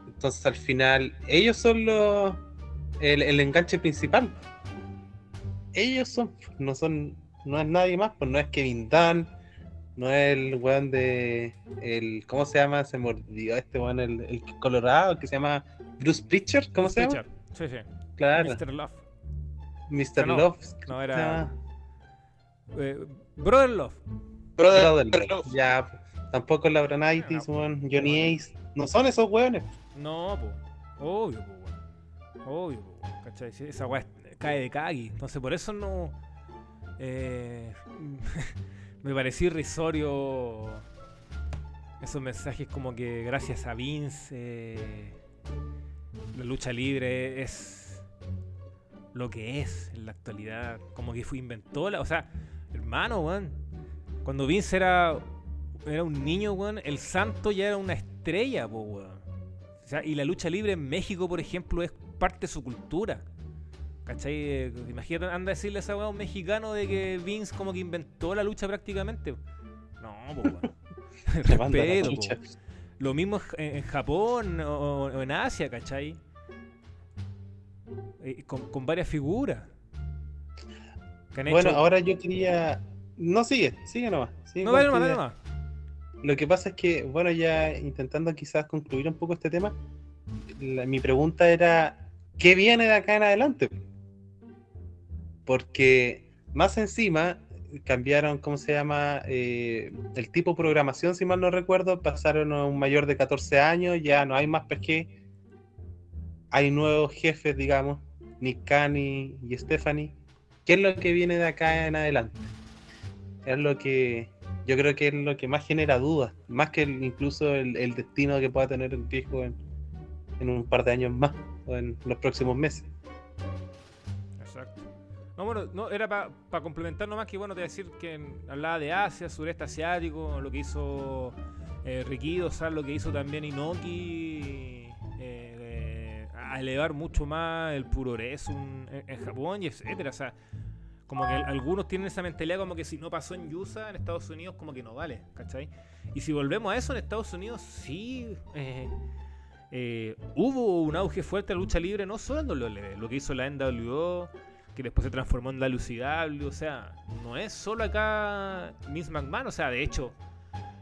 Entonces al final, ellos son los, el, el enganche principal. Ellos son, no son, no es nadie más, pues no es Kevin Dunn, no es el weón de. El, ¿Cómo se llama? Se mordió este weón, el, el Colorado, que se llama Bruce Pritchard, ¿cómo se llama? Richard. Sí, sí. Claro, Mr. Love. Mr. no, Love. no, era- Eh, Brother Love. Brother, Love. Ya, tampoco Lauronaitis, weón, Johnny Ace. No son esos weones. No, po. Obvio, po. Obvio. ¿Cachai? Esa weá cae de cagui. Entonces, por eso no. eh, me pareció irrisorio esos mensajes como que gracias a Vince la lucha libre es lo que es en la actualidad. Como que fue inventó la. O sea, hermano, weón. Cuando Vince era, era un niño, weón, el santo ya era una estrella, weón. Y la lucha libre en México, por ejemplo, es parte de su cultura. ¿Cachai? Imagínate, anda a decirle a ese weón mexicano de que Vince como que inventó la lucha prácticamente. No, weón. Respeto, chucha. Lo mismo en, en Japón o, o en Asia, ¿cachai? Eh, con, con varias figuras. Bueno, hecho- ahora yo quería. No sigue, sigue nomás. sigue No, dale nomás, dale nomás. Lo que pasa es que, bueno, ya intentando quizás concluir un poco este tema, la- mi pregunta era, ¿qué viene de acá en adelante? porque más encima cambiaron, ¿cómo se llama? Eh, el tipo de programación, si mal no recuerdo, pasaron a un mayor de 14 años, ya no hay más PG, hay nuevos jefes, digamos, Nick y, Stephanie. ¿Qué es lo que viene de acá en adelante? Es lo que yo creo que es lo que más genera dudas, más que incluso el, destino que pueda tener el viejo en un par de años más o en los próximos meses. No, bueno, no, era para complementar nomás que, bueno, te decir que hablaba de Asia, sureste asiático, lo que hizo eh, Rikido, ¿sabes? Lo que hizo también Inoki, eh, a elevar mucho más el puroresu en, en Japón y etcétera, o sea, como que algunos tienen esa mentalidad como que si no pasó en USA, en Estados Unidos, como que no vale, ¿cachai? Y si volvemos a eso, en Estados Unidos sí eh, eh, hubo un auge fuerte de la lucha libre, no solo en WWE, lo que hizo la NWO, que después se transformó en la Lucidable, o sea, no es solo acá Vince McMahon, o sea, de hecho,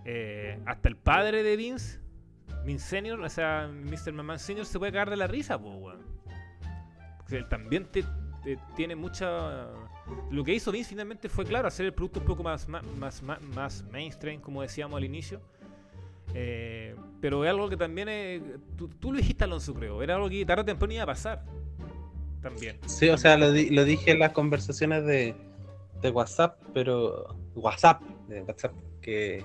eh, hasta el padre de Vince, Vince Senior, o sea, Mr. McMahon Senior se puede cagar de la risa, pues, weón. Porque también tiene mucha... Lo que hizo Vince finalmente fue, claro, hacer el producto un poco más, más, más, mainstream, como decíamos al inicio. Eh, pero es algo que también, tú, tú, lo dijiste, Alonso, creo, era algo que tarde o temprano iba a pasar también. Sí, o sea, lo, lo dije en las conversaciones de, de, WhatsApp, pero. WhatsApp, de WhatsApp, que.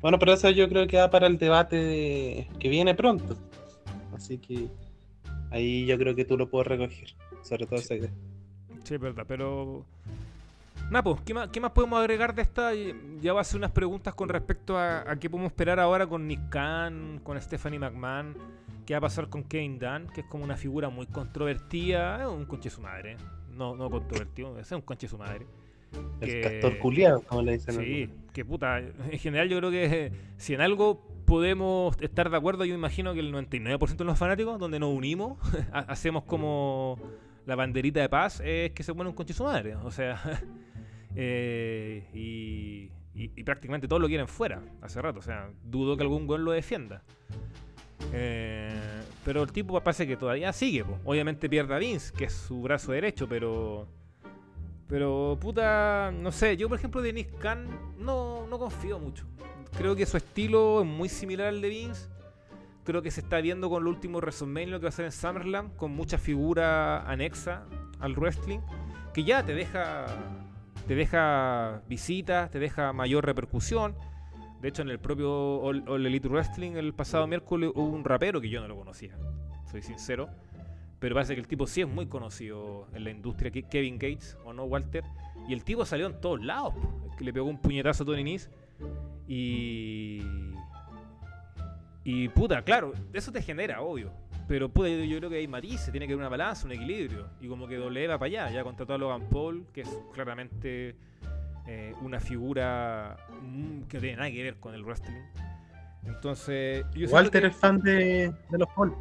Bueno, pero eso yo creo que va para el debate que viene pronto. Así que ahí yo creo que tú lo puedes recoger, sobre todo esa idea. Sí, es verdad, pero. Napo, ¿qué más, ¿qué más podemos agregar de esta? Ya va a hacer unas preguntas con respecto a, a qué podemos esperar ahora con Nick Khan, con Stephanie McMahon qué va a pasar con Kane Dan, que es como una figura muy controvertida, es un conche su madre, no, no controvertido, es un conche su madre. El castor culiado, como le dicen. Sí, que puta, en general yo creo que si en algo podemos estar de acuerdo, yo imagino que el 99% de los fanáticos, donde nos unimos, hacemos como la banderita de paz, es que se pone un conche su madre, o sea, eh, y, prácticamente todos lo quieren fuera, hace rato, o sea, dudo que algún buen lo defienda. Eh, pero el tipo parece que todavía sigue. Obviamente pierde a Vince, que es su brazo derecho, pero. Pero, puta, no sé. Yo, por ejemplo, de Nick Khan no, no confío mucho. Creo que su estilo es muy similar al de Vince. Creo que se está viendo con el último WrestleMania lo que va a hacer en Summerland, con mucha figura anexa al wrestling, que ya te deja, te deja visitas, te deja mayor repercusión de hecho, en el propio All, Elite Wrestling el pasado miércoles hubo un rapero que yo no lo conocía, soy sincero. Pero parece que el tipo sí es muy conocido en la industria, Kevin Gates, ¿o no, Walter? Y el tipo salió en todos lados, le pegó un puñetazo a Tony Nese. Y. Y puta, claro, eso te genera, obvio. Pero puta, yo, creo que hay matices, tiene que haber una balanza, un equilibrio. Y como que doble va para allá, ya contrató a Logan Paul, que es claramente eh, una figura mm, que no tiene nada que ver con el wrestling. Entonces, Walter es fan de, de los Paul.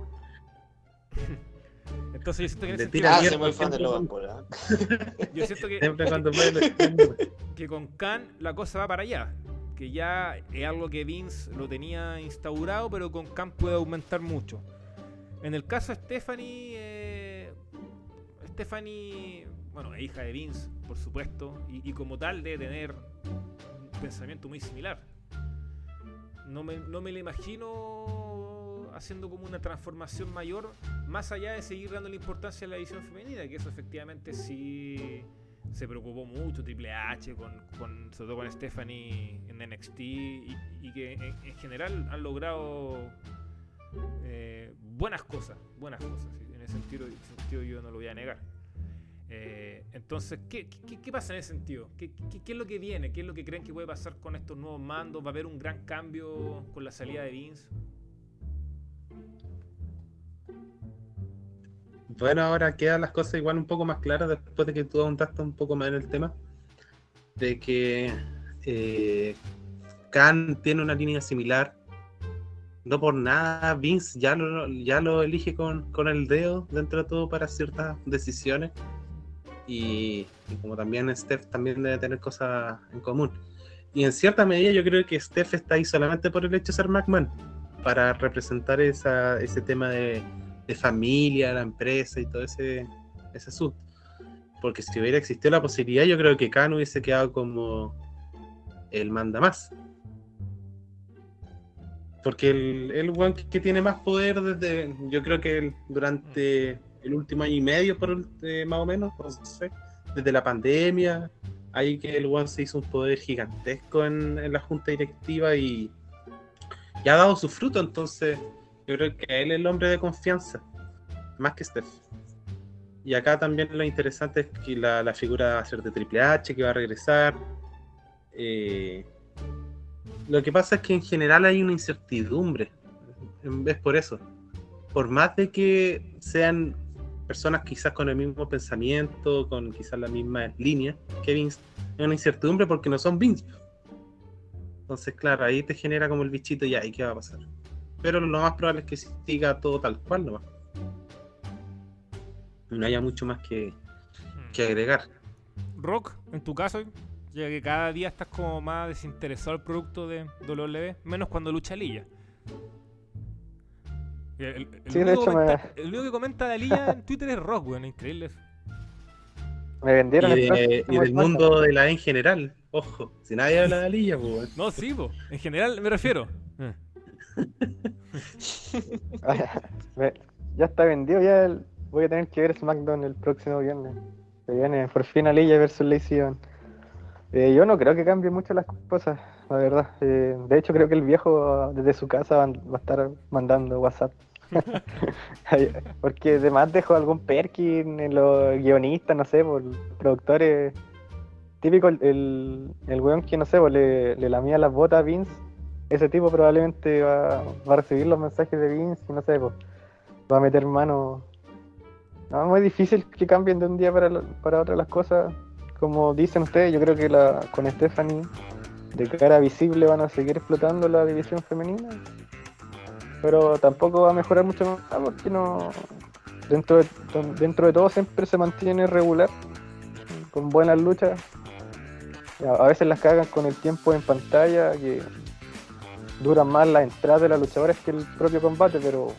Entonces yo siento que en ese ah, soy muy fan de Logan Paul. ¿eh? Yo siento que, que con Khan la cosa va para allá. Que ya es algo que Vince lo tenía instaurado, pero con Khan puede aumentar mucho. En el caso de Stephanie, eh, Stephanie bueno, es hija de Vince, por supuesto, y, como tal debe tener un pensamiento muy similar. No me, no me lo imagino haciendo como una transformación mayor, más allá de seguir dando la importancia a la edición femenina, que eso efectivamente sí se preocupó mucho Triple H, con, con, sobre todo con Stephanie en NXT, y, que en, general han logrado eh, buenas cosas, buenas cosas. En ese sentido, en ese sentido yo no lo voy a negar. Eh, entonces, ¿qué, pasa en ese sentido? ¿Qué, es lo que viene? ¿Qué es lo que creen que puede pasar con estos nuevos mandos? ¿Va a haber un gran cambio con la salida de Vince? Bueno, ahora quedan las cosas igual un poco más claras después de que tú aumentaste un poco más en el tema. De que eh, Khan tiene una línea similar. No por nada, Vince ya lo, ya lo elige con, con el dedo dentro de todo para ciertas decisiones y, como también Steph también debe tener cosas en común. Y en cierta medida yo creo que Steph está ahí solamente por el hecho de ser McMahon, para representar ese tema de, familia, la empresa y todo ese, ese asunto. Porque si hubiera existido la posibilidad, yo creo que Khan hubiese quedado como el manda más. Porque el, el weón que, tiene más poder desde, yo creo que durante el último año y medio, por, eh, más o menos, no sé, desde la pandemia, ahí que el weón se hizo un poder gigantesco en, en la junta directiva y, y ha dado su fruto, entonces yo creo que él es el hombre de confianza, más que Steph. Y acá también lo interesante es que la, la figura va a ser de Triple H, que va a regresar. Eh, lo que pasa es que en general hay una incertidumbre. En vez por eso. Por más de que sean personas quizás con el mismo pensamiento, con quizás la misma línea que Vince, hay una incertidumbre porque no son Vince. Entonces, claro, ahí te genera como el bichito ya, ¿y qué va a pasar? Pero lo más probable es que siga todo tal cual nomás. No haya mucho más que, que agregar. Rock, en tu caso, ya que cada día estás como más desinteresado al producto de WWE, menos cuando lucha Lilla. El, el- el Sí, de único hecho me- comenta- el único que comenta de Lilla en Twitter es Rock, weón, increíble eso. Me vendieron Y, de- y del mundo de la E en general, ojo, si nadie habla de Alilla, pues. No, sí, po. en general me refiero. Eh. Me- ya está vendido, ya el- voy a tener que ver SmackDown el próximo viernes. Se viene por fin Alilla versus Lacey Evans. Eh, yo no creo que cambie mucho las cosas, la verdad. Eh, de hecho, creo que el viejo desde su casa va, va a estar mandando WhatsApp. Porque además dejó algún Perkin en los guionistas, no sé, por productores. Típico el, el, el weón que, no sé, pues, le, le lamía las botas a Vince. Ese tipo probablemente va, va a recibir los mensajes de Vince y no sé, pues, va a meter mano. No, es muy difícil que cambien de un día para, para otro las cosas. Como dicen ustedes, yo creo que con Stephanie de cara visible van a seguir explotando la división femenina. Pero tampoco va a mejorar mucho más porque no. Dentro de, dentro de todo siempre se mantiene regular, con buenas luchas. A a veces las cagan con el tiempo en pantalla, que duran más las entradas de las luchadoras que el propio combate, pero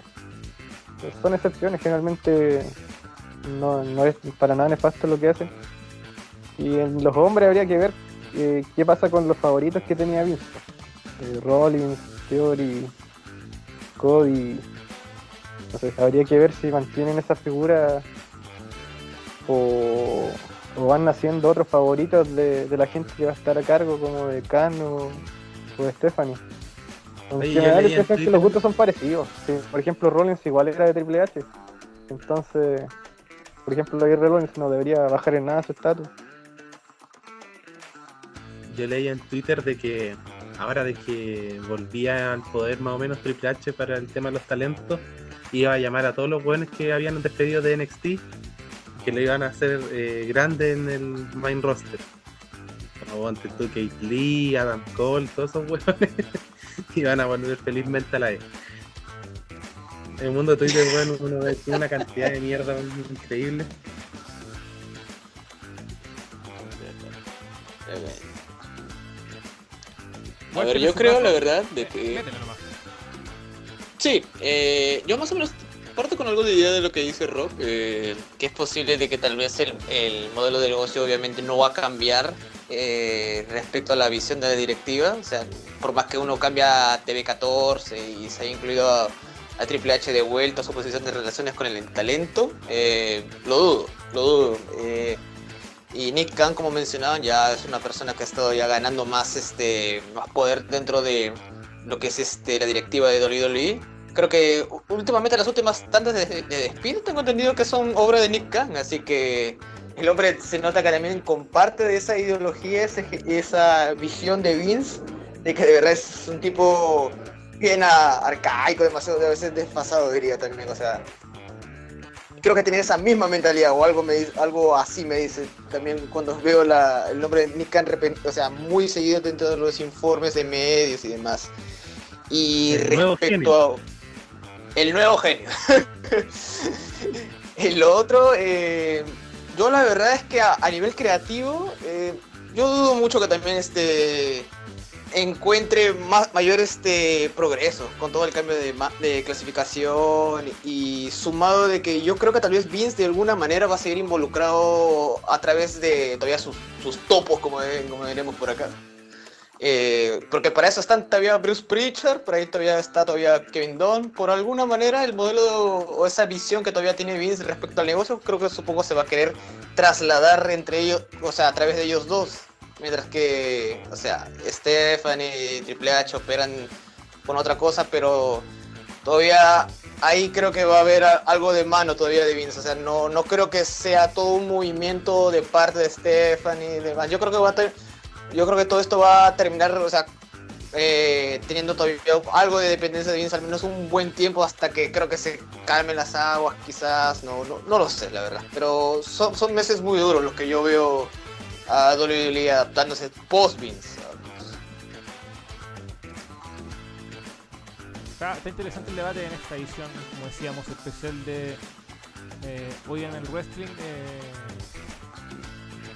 son excepciones, generalmente no, no es para nada nefasto lo que hacen. Y en los hombres habría que ver eh, qué pasa con los favoritos que tenía Vince. Eh, Rollins, Theory, Cody. No sé, habría que ver si mantienen esa figura o, o van naciendo otros favoritos de, de la gente que va a estar a cargo, como de Khan o, de Stephanie. En Oye, general, que los gustos son parecidos. Sí, Por ejemplo, Rollins igual era de Triple H. Entonces, por ejemplo, Aguirre Rollins no debería bajar en nada su estatus. Yo leí en Twitter de que ahora de que volvía al poder más o menos Triple H para el tema de los talentos, iba a llamar a todos los buenos que habían despedido de NXT, que le iban a hacer eh, grande en el main roster. Como ante tú, Kate Lee, Adam Cole, todos esos buenos iban a volver felizmente a la E. El mundo de Twitter, bueno, uno ve una cantidad de mierda increíble. A ver, yo creo la verdad de que. Sí, eh, yo más o menos parto con algo de idea de lo que dice Rob, eh, que es posible de que tal vez el, el modelo de negocio obviamente no va a cambiar eh, respecto a la visión de la directiva, o sea, por más que uno cambia a TV14 y se haya incluido a, a Triple H de vuelta a su posición de relaciones con el talento, eh, lo dudo, lo dudo. Y Nick Khan, como mencionaban, ya es una persona que ha estado ya ganando más, este, más poder dentro de lo que es este, la directiva de WWE. Creo que últimamente las últimas tantas de, de despido tengo entendido que son obra de Nick Khan, así que el hombre se nota que también comparte de esa ideología, ese- esa visión de Vince, de que de verdad es un tipo bien arcaico, demasiado a veces desfasado diría también, o sea, creo que tiene esa misma mentalidad o algo me algo así me dice. También cuando veo la, el nombre de Nick repen- o sea muy seguido dentro de los informes de medios y demás. Y El respecto a el nuevo genio. El otro eh, yo la verdad es que a, a nivel creativo eh, yo dudo mucho que también este encuentre más, mayor este progreso con todo el cambio de, de clasificación y sumado de que yo creo que tal vez Vince de alguna manera va a seguir involucrado a través de todavía sus, sus topos, como, como diremos por acá. Eh, porque para eso están todavía Bruce Pritchard, por ahí todavía está todavía Kevin Dunn. Por alguna manera el modelo o esa visión que todavía tiene Vince respecto al negocio, creo que supongo se va a querer trasladar entre ellos, o sea, a través de ellos dos. Mientras que, o sea, Stephanie y Triple H operan con otra cosa, pero todavía ahí creo que va a haber algo de mano todavía de Vince. O sea, no, no creo que sea todo un movimiento de parte de Stephanie y demás. Yo creo que va a yo creo que todo esto va a terminar, o sea, eh, teniendo todavía algo de dependencia de Vince, al menos un buen tiempo hasta que creo que se calmen las aguas, quizás, no, no, no lo sé, la verdad. Pero son meses muy duros los que yo veo a WWE adaptándose post-Vince. Está, está interesante el debate en esta edición, como decíamos, especial de eh, hoy en el wrestling. eh,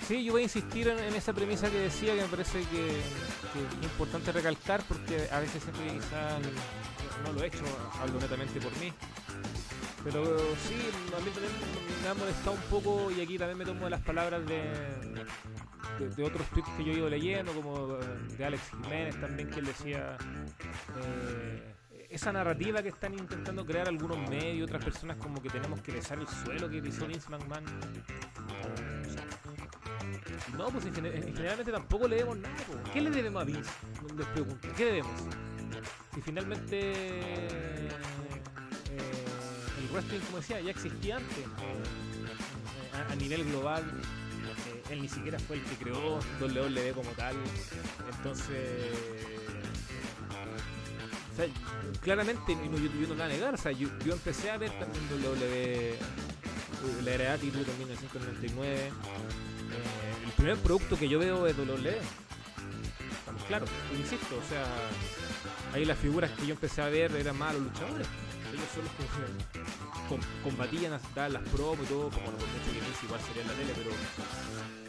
sí, yo voy a insistir en, esa premisa que decía que me parece que, es importante recalcar porque a veces siempre quizás no lo he hecho, hablo netamente por mí. Pero sí, a mí también me ha molestado un poco y aquí también me tomo las palabras de, de, otros tweets que yo he ido leyendo, como eh, de Alex Jiménez también, que él decía eh, esa narrativa que están intentando crear algunos medios otras personas como que tenemos que besar el suelo que hizo Vince McMahon. No, pues en, gener- en- generalmente tampoco le debemos nada. po. ¿Qué le debemos a Vince? Les pregunto, ¿qué debemos? Si finalmente wrestling, como decía, ya existía antes a, nivel global. eh, él ni siquiera fue el que creó WWE como tal. Entonces, o sea, claramente, no, yo, yo no lo voy a negar, o sea, yo, empecé a ver también WWE, la era de Attitude en 1999. eh, el primer producto que yo veo es WWE. Estamos claros, insisto, o sea, ahí las figuras que yo empecé a ver eran más los luchadores. Ellos son los que com- combatían, daban las promos y todo, como no por que Vince igual sería en la tele, pero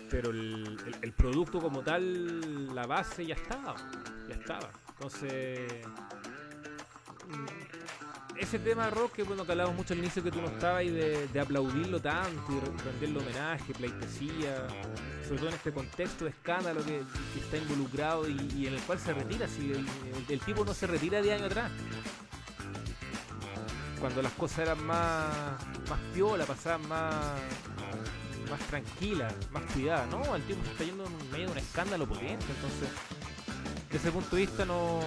pero el, producto como tal, la base ya estaba, ya estaba. Entonces, mm, ese tema rock que bueno que hablamos mucho al inicio que tú no estabas y de, aplaudirlo tanto y re- rendirle homenaje, pleitesía, sobre todo en este contexto de escándalo que, está involucrado y, en el cual se retira, si el tipo no se retira de año atrás. Cuando las cosas eran más, más piola, pasaban más, más tranquila, más cuidada. No, el tipo se está yendo en medio de un escándalo potente, entonces, desde ese punto de vista no,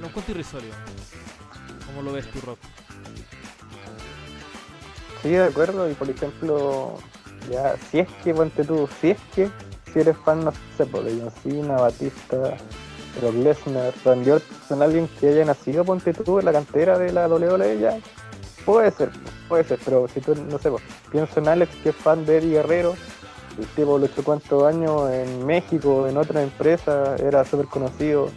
no encuentro irrisorio. ¿Cómo lo ves tú, Rock? Sí, de acuerdo, y por ejemplo, ya, si es que, ponte tú, si es que, si eres fan, no sé, pues, John Cena, Batista, Brock Lesnar, Randy Orton, alguien que haya nacido, ponte tú, en la cantera de la WWE ya, puede ser, puede ser, pero si tú, no sé, pienso en Alex, que es fan de Eddie Guerrero, el tipo luchó cuántos años en México, en otra empresa, era súper conocido,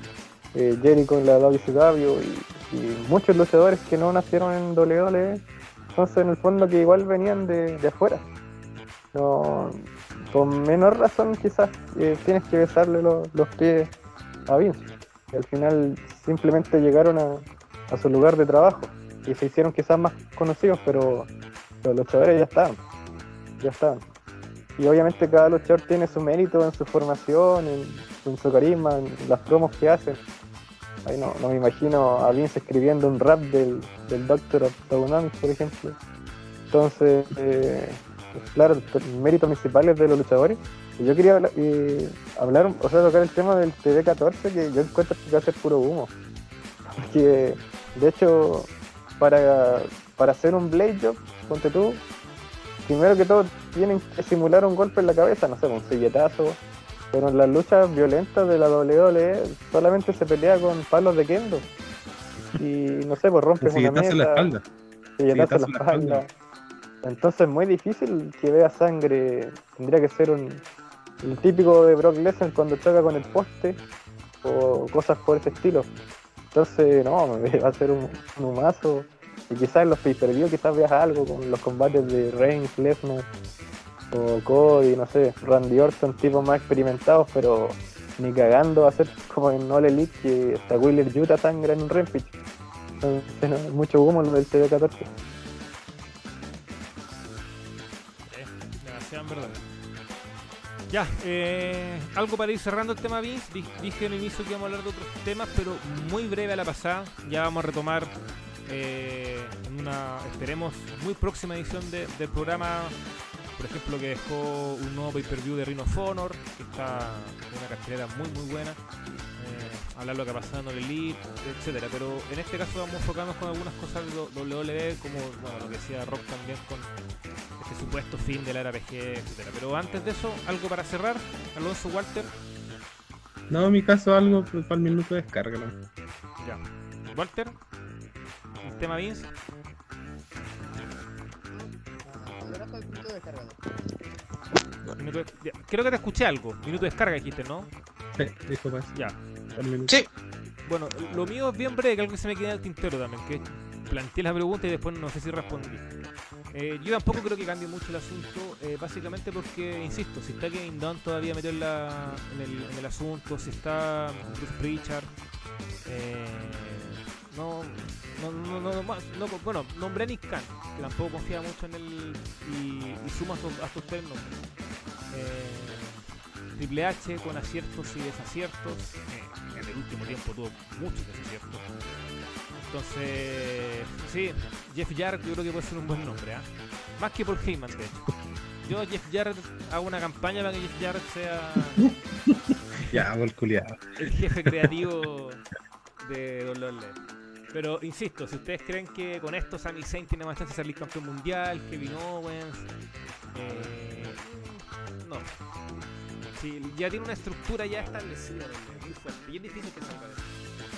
eh, Jericho en la WCW, y, y muchos luchadores que no nacieron en WWE, entonces, en el fondo, que igual venían de, de afuera. No, con menor razón, quizás eh, tienes que besarle lo- los pies a Vince. Y al final, simplemente llegaron a, su lugar de trabajo y se hicieron quizás más conocidos, pero los luchadores ya estaban. Ya estaban. Y obviamente, cada luchador tiene su mérito en su formación, en, su carisma, en las promos que hacen. Ahí no, no me imagino a Vince escribiendo un rap del, Doctor of Thugonomics, por ejemplo. Entonces, eh, claro, el mérito principal es de los luchadores. Yo quería hablar, eh, hablar, o sea, tocar el tema del TV14, que yo encuentro que va a ser puro humo. Porque, de hecho, para, para hacer un blade job, ponte tú, primero que todo tienen que simular un golpe en la cabeza, no sé, un silletazo, pero en las luchas violentas de la WWE solamente se pelea con palos de kendo. Y no sé, pues rompes una en la mesa, espalda. silletazo en la espalda. Entonces es muy difícil que vea sangre. Tendría que ser un el típico de Brock Lesnar cuando choca con el poste o cosas por ese estilo. Entonces, no, va a ser un, un humazo. Y quizás en los pay quizás veas algo con los combates de Reigns, Lesnar o Cody, no sé, Randy Orton, tipos más experimentados, pero ni cagando va a ser como en All Elite que hasta Wheeler Utah sangra en un Rampage. Entonces, no, mucho humo lo del TV14. Eh, demasiado verdad. Ya, eh, algo para ir cerrando el tema Vince. Di- Dije en el inicio que íbamos a hablar de otros temas, pero muy breve a la pasada. Ya vamos a retomar eh, una, esperemos, muy próxima edición de- del programa. Por ejemplo, que dejó un nuevo pay-per-view de Ring of Honor, que está en una cartelera muy, muy buena. Eh, hablar lo que ha pasado en All Elite, etcétera. Pero en este caso vamos a enfocarnos con algunas cosas de WWE, como bueno, lo que decía Rock también con este supuesto fin de la RPG, etcétera. Pero antes de eso, algo para cerrar, Alonso Walter, No, en mi caso algo pues, para el minuto de descarga. ¿no? ya. Walter, el tema Vince, minuto de- ya, creo que te escuché algo, minuto de descarga dijiste, ¿no? Sí, dijo más. Ya. Minuto. Sí. Bueno, lo mío es bien breve, que algo que se me queda en el tintero también, que planteé la pregunta y después no sé si respondí. Eh, yo tampoco creo que cambie mucho el asunto, eh, básicamente porque, insisto, si está Kevin Dunn todavía metido en, la- en el, en el asunto, si está Bruce Pritchard, eh, no, no, no, no, no, bueno, nombré a Nick Khan, que tampoco confía mucho en él y, y suma a estos, tres nombres. Eh, Triple H con aciertos y desaciertos. En el último tiempo tuvo muchos desaciertos. Entonces, sí, Jeff Jarrett yo creo que puede ser un buen nombre, ¿ah? Más que Paul Heyman, de hecho. Yo Jeff Jarrett hago una campaña para que Jeff Jarrett sea Ya, el jefe creativo de WWE. Pero insisto, si ustedes creen que con esto Sami Zayn tiene más chance de salir campeón mundial, Kevin Owens, eh, no. Si ya tiene una estructura ya establecida, muy fuerte, y es difícil que salga de eso.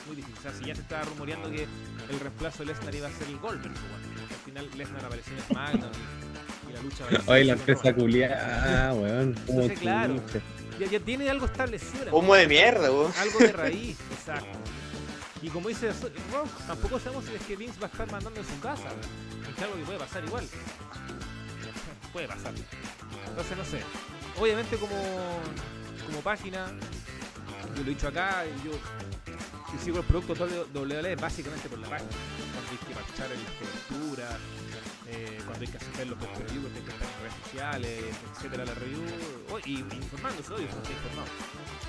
Muy difícil. O sea, si ya se estaba rumoreando que el reemplazo de Lesnar iba a ser el Goldberg, pues bueno, al final Lesnar apareció en SmackDown y, y la lucha va a ser Oye, la empresa culiada, weón. Como Entonces, claro. ya, ya tiene algo establecido. Humo de mierda, weón. algo de raíz, exacto. Y como dice Rock, tampoco sabemos si es que Vince va a estar mandando en su casa. Es algo que puede pasar igual. Puede pasar. Entonces no sé. Obviamente como, como página, yo lo he dicho acá, yo si sigo el producto WWE es básicamente por la página. Cuando hay que marchar en las coberturas, eh, cuando hay que hacer los reviews, que hay que estar en redes sociales, etcétera, la review, oh, y, informándose, obvio, estoy informado.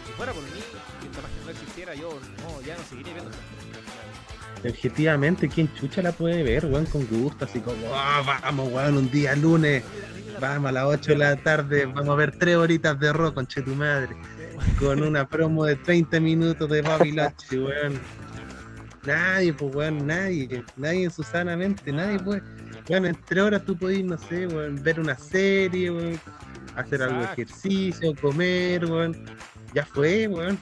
Si fuera por mí, si esta página no existiera, yo no, ya no seguiría viendo esta página. Objetivamente, ¿quién chucha la puede ver, weón? Con gusto, así como, "Ah, vamos, weón, un día lunes, vamos a las 8 de la tarde, vamos a ver tres horitas de rock, conche tu madre, con una promo de 30 minutos de Bobby Lashley, weón. Nadie, pues, weón, nadie, nadie en su sana mente, nadie, pues. Weón, entre horas tú podés, no sé, weón, ver una serie, weón, hacer algo de ejercicio, comer, weón. Ya fue, weón.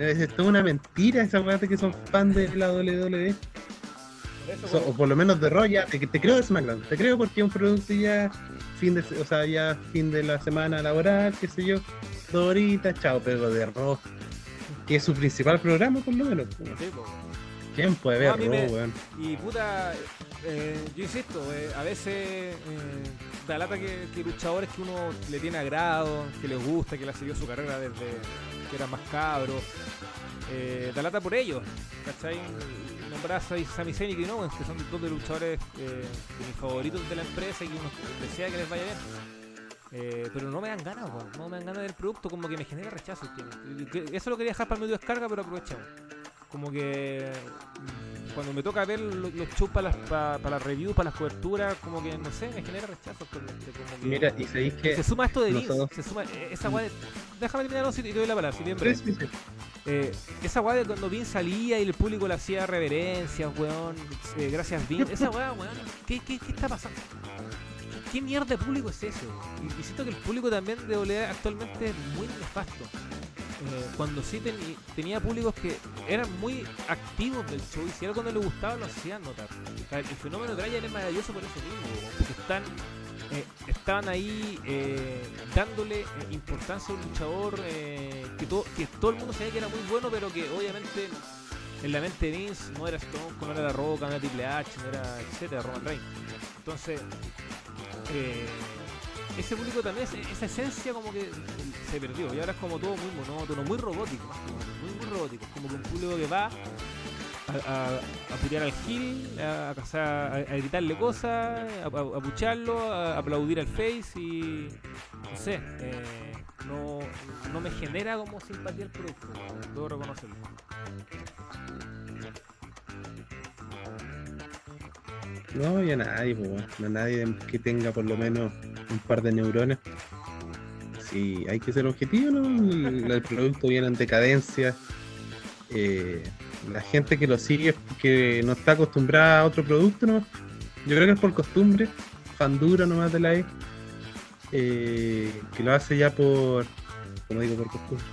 Es, toda una mentira esa weá de que son fan de la WWE. Por eso, So- o por lo menos de Raw ya, te, te creo de SmackDown, te creo porque es un producto ya fin de, o sea, ya fin de la semana laboral, qué sé yo, dos horitas, chao, pero de Raw, que es su principal programa por lo menos. sí. ¿Quién puede No, ver Raw, me- weón? Y puta, eh, yo insisto, eh, a veces eh, da lata que, luchadores que uno le tiene agrado, que les gusta, que le ha seguido su carrera desde que eran más cabros, eh, lata por ellos, ¿cachai? Nombrar a Sami Zayn y Kevin Owens, que son dos de luchadores eh, de mis favoritos de la empresa y que uno desea que les vaya bien. Eh, pero no me dan ganas, no me dan ganas del producto, como que me genera rechazo. Eso lo quería dejar para el medio de descarga, pero aprovechamos. Como que mm, cuando me toca ver lo- los shows para las, para, para las reviews, para las coberturas, como que no sé, me genera rechazo. Como que Mira, y sabéis que... se suma esto de Vince, nosotros- se suma eh, esa guay de- Déjame terminar y te doy la palabra, si bien Sí, sí. Eh, esa weá de cuando Vince salía y el público le hacía reverencias, weón. eh, gracias, Vince. Esa weá, weón. ¿qué, qué, qué está pasando? ¿Qué, qué mierda de público es ese, weón? Y, y siento que el público también de WWE actualmente es muy nefasto. Eh, cuando sí tenía públicos que eran muy activos del show y si algo no le gustaba lo hacían notar. El, el fenómeno de Bryan es maravilloso por eso mismo, porque están eh, estaban ahí eh, dándole importancia a un luchador que, todo, que todo el mundo sabía que era muy bueno, pero que obviamente en la mente de Vince no era Stone, no era La Roca, no era Triple H, no era etcétera, Roman Reigns. Entonces, ese público también, esa esencia como que se perdió. Y ahora es como todo muy monótono, muy robótico. Muy, muy robótico. Como que un público que va a, a, al Gil, a, a, a- gritarle cosas, a, pucharlo, a, aplaudir al Face y. No sé, eh, no, no me genera como simpatía el producto, debo reconocerlo. No, y nadie, weón. a nadie que tenga por lo menos un par de neurones. Sí, hay que ser objetivo, ¿no? El, el producto viene en decadencia. Eh, la gente que lo sigue es porque no está acostumbrada a otro producto, ¿no? Yo creo que es por costumbre, fan duro nomás de la E. eh, que lo hace ya por, como digo, por costumbre.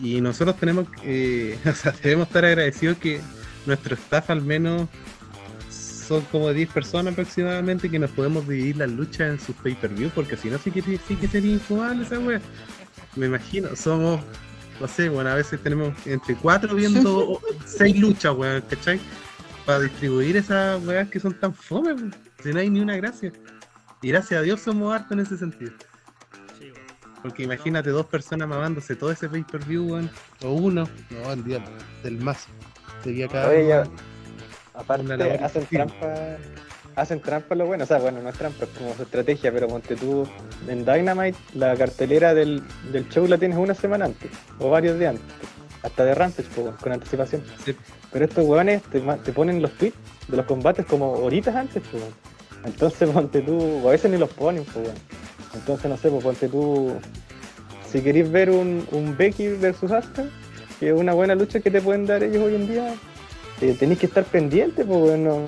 Y nosotros tenemos, que, o sea, debemos estar agradecidos que nuestro staff al menos son como 10 personas aproximadamente que nos podemos dividir las luchas en sus pay-per-view, porque si no, sí que, sí que sería infumable esa wea. Me imagino, somos, no sé, bueno, a veces tenemos entre 4 viendo 6 luchas, weón, ¿cachai? Para distribuir esas weas que son tan fome, weón. si no hay ni una gracia. Y gracias a Dios somos hartos en ese sentido. Porque imagínate dos personas mamándose todo ese pay-per-view, weón. O uno. No, el día del más. Sería cada Oye, ya, aparte hacen trampa, hacen trampa lo bueno, o sea, bueno, no es trampa, es como su estrategia, pero ponte tú en Dynamite, la cartelera del, del show la tienes una semana antes, o varios días antes, hasta de Rampage, con anticipación. Sí. Pero estos weones te, te ponen los tweets de los combates como horitas antes, pues. Entonces ponte tú, a veces ni los ponen, pues weón. Entonces no sé, pues ponte tú. Si queréis ver un, un Becky versus Asuka, que es una buena lucha que te pueden dar ellos hoy en día, eh, tenéis que estar pendiente, pues bueno.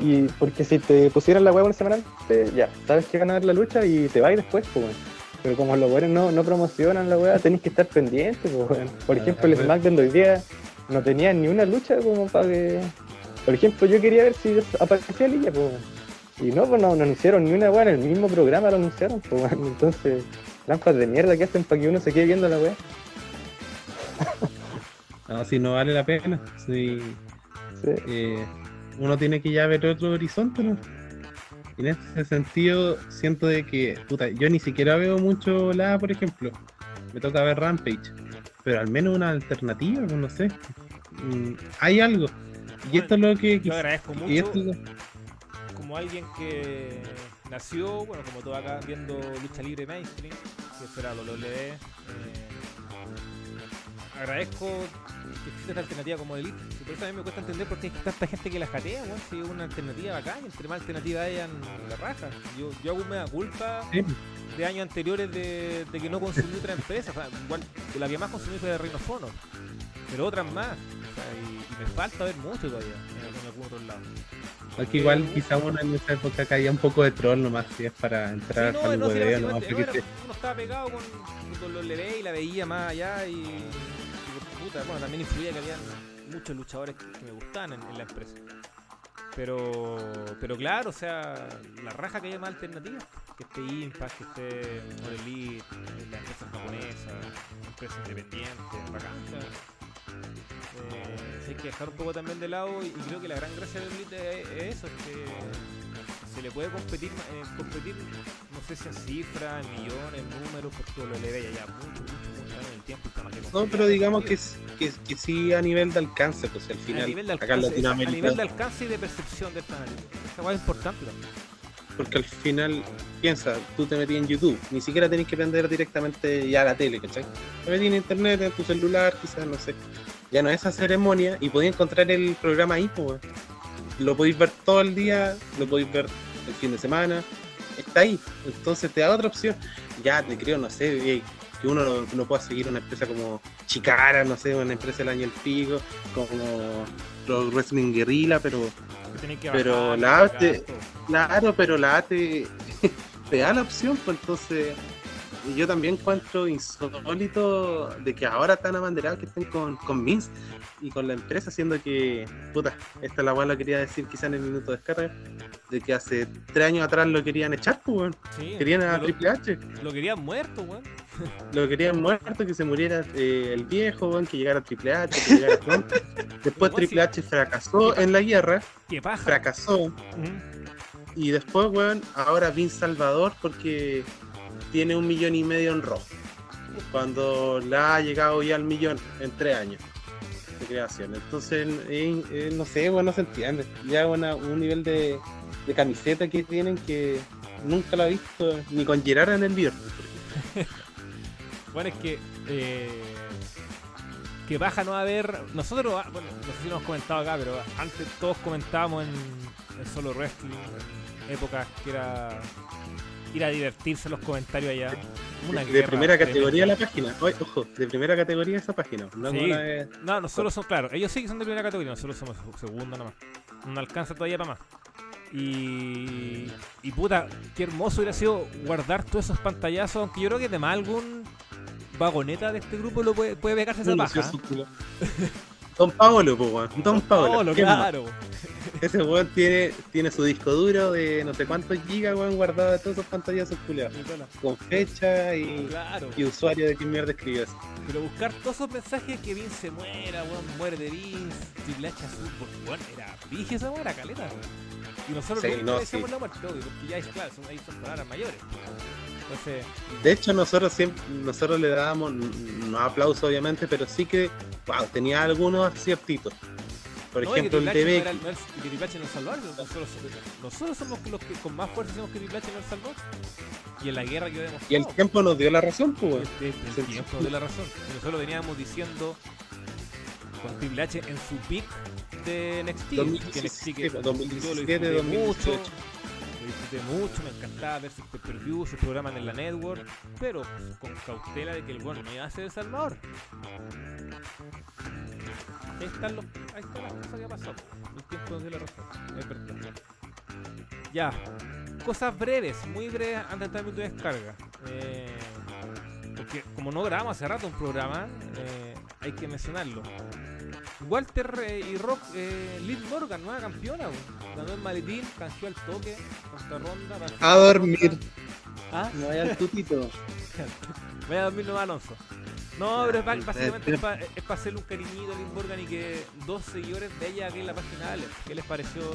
Y porque si te pusieran la hueá una semana antes, ya, sabes que van a ver la lucha y te vais después, pues bueno. Pero como los weones no, no promocionan la weá, tenéis que estar pendiente, pues bueno. Por ejemplo, el. SmackDown de hoy día no tenía ni una lucha como para que. Por ejemplo, yo quería ver si aparecía Lilla, pues. Y no, pues no, no hicieron ni una weá en el mismo programa, lo anunciaron, pues bueno. Entonces, trampas de mierda que hacen para que uno se quede viendo la weá. No, si no vale la pena. Si Sí. eh, uno tiene que ya ver otro horizonte, ¿no? Y en ese sentido, siento de que, puta, yo ni siquiera veo mucho la, por ejemplo. Me toca ver Rampage. Pero al menos una alternativa, pues, no sé. Mm, hay algo. Y esto es lo que. Yo agradezco mucho. Y esto como alguien que nació, bueno, como todo acá, viendo lucha libre mainstream, que será WWE, eh, agradezco que exista esta alternativa como Elite. Y por eso a mí me cuesta entender por qué hay tanta gente que la jatea, weón, si es una alternativa bacán, entre más alternativa hayan la raja. Yo, yo hago me da culpa sí, de años anteriores de, de que no consumí otra empresa. O sea, igual, la que más consumí fue de Reino of Honor, pero otras más. O sea, y, y me falta ver mucho todavía en, en algún otro lado. Porque igual quizá uno en esa época caía un poco de troll nomás, si es para entrar Sí, al no, no, sí, nomás, porque no, era- uno estaba pegado con, con los LB y la veía más allá y bueno, también influía que había muchos luchadores que, me gustaban en, la empresa. Pero, pero claro, o sea, la raja que haya más alternativas, que esté Impact, que esté All Elite, la empresa japonesa, empresa independiente, sea, eh, hay que dejar un poco también de lado y, creo que la gran gracia de Elite es eso, es que se le puede competir, eh, competir no sé si en cifras, en millones, en números, porque lo le ya mucho, mucho, mucho en el tiempo. No, pero digamos que, que, que sí a nivel de alcance, pues al a final, nivel de acá en alcance, a Latinoamérica, nivel de alcance y de percepción del fanático. Esa hueá es importante también. porque al final, piensa, tú te metí en YouTube, ni siquiera tenés que prender directamente ya la tele, ¿cachai? Te metí en internet, en tu celular, quizás, no sé. Ya no es esa ceremonia y podéis encontrar el programa ahí, pues. Lo podéis ver todo el día, lo podéis ver el fin de semana, está ahí. Entonces te da otra opción. Ya te creo, no sé, eh, que uno no, no pueda seguir una empresa como Chicara, no sé, una empresa del año El Pico, como Pro Wrestling Guerrilla, pero Que Pero bajar, la todo. Claro, pero la ATE te da la opción, pues entonces yo también encuentro insólito de que ahora están abanderados que estén con, con Vince y con la empresa, siendo que, puta, esta la cual lo quería decir quizá en el minuto de descarga, de que hace tres años atrás lo querían echar, pues, weón. Sí, querían a Triple H, lo querían muerto, weón. lo querían muerto, que se muriera eh, el viejo, weón, que llegara Triple H, que llegara. Después Triple H fracasó en la guerra, Qué paja. fracasó, y después, weón, ahora Vince Salvador porque tiene un millón y medio en Raw. Cuando la ha llegado ya al millón en tres años de creación. Entonces, no sé, bueno, no se entiende. Ya un nivel de, camiseta que tienen que nunca la he visto ni con Gerard en el viernes. Bueno, es que. eh, que baja no haber. Nosotros, ah, bueno, no sé si lo hemos comentado acá, pero antes todos comentábamos en, en solo wrestling, épocas que era. Ir a divertirse los comentarios allá. Una de guerra primera tremenda. categoría la página. Oye, ojo, de primera categoría esa página. No Sí. de- No, nosotros somos, claro, ellos sí que son de primera categoría, nosotros somos segunda nomás. No alcanza todavía para más. Y, y puta, qué hermoso hubiera sido guardar todos esos pantallazos, aunque yo creo que de más algún vagoneta de este grupo lo puede, puede pegarse esa paja. Don Paolo, pues, weón. Don Paolo. Claro. Ese weón tiene, tiene su disco duro de no sé cuántos gigas, weón, guardado de todos esos pantallazos culiados. Con fecha y, Claro. y usuario de qué mierda escribió eso. Pero buscar todos esos mensajes que Vince se muera, weón, muere de Vince, H azul, porque weón, era vigio esa weón, era caleta, weón. Y nosotros Sí, no, decíamos sí. la muerte, obvio, porque ya es claro, son, ahí son palabras mayores. Entonces, De hecho, nosotros siempre, nosotros le dábamos, no aplausos obviamente, pero sí que, wow, tenía algunos aciertitos. Por no, ejemplo, el H no salvador, nosotros, nosotros somos los que con más fuerza decimos que Triple salvador. Y en la guerra que Y el tiempo nos dio la razón, pues. El, el tiempo nos dio la razón. Y nosotros veníamos diciendo con Triple H en su peak de NXT. que 2017, NXT que yo lo 2017, disfruté mucho, 2018. Lo disfruté mucho, me encantaba ver sus pay-per-views, sus programas en la network, pero con cautela de que el bueno no iba a ser El Salvador. Ahí están, los, ahí las cosas que ha pasado. El tiempo la razón, es. Ya, cosas breves, muy breves antes de entrar en mi descarga. Eh, porque como no grabamos hace rato un programa, eh, hay que mencionarlo. Walter eh, y Rock, eh, Liv Morgan, nueva campeona, weón. ganó el maletín, canjeó al toque, contra ronda. para- A dormir. ¿Ah? No vaya al tutito. Vaya a dormir nomás, Alonso. No, pero es básicamente es para hacerle un cariñito a Liv Morgan y que dos seguidores de ella aquí en la página Alex. ¿Qué les pareció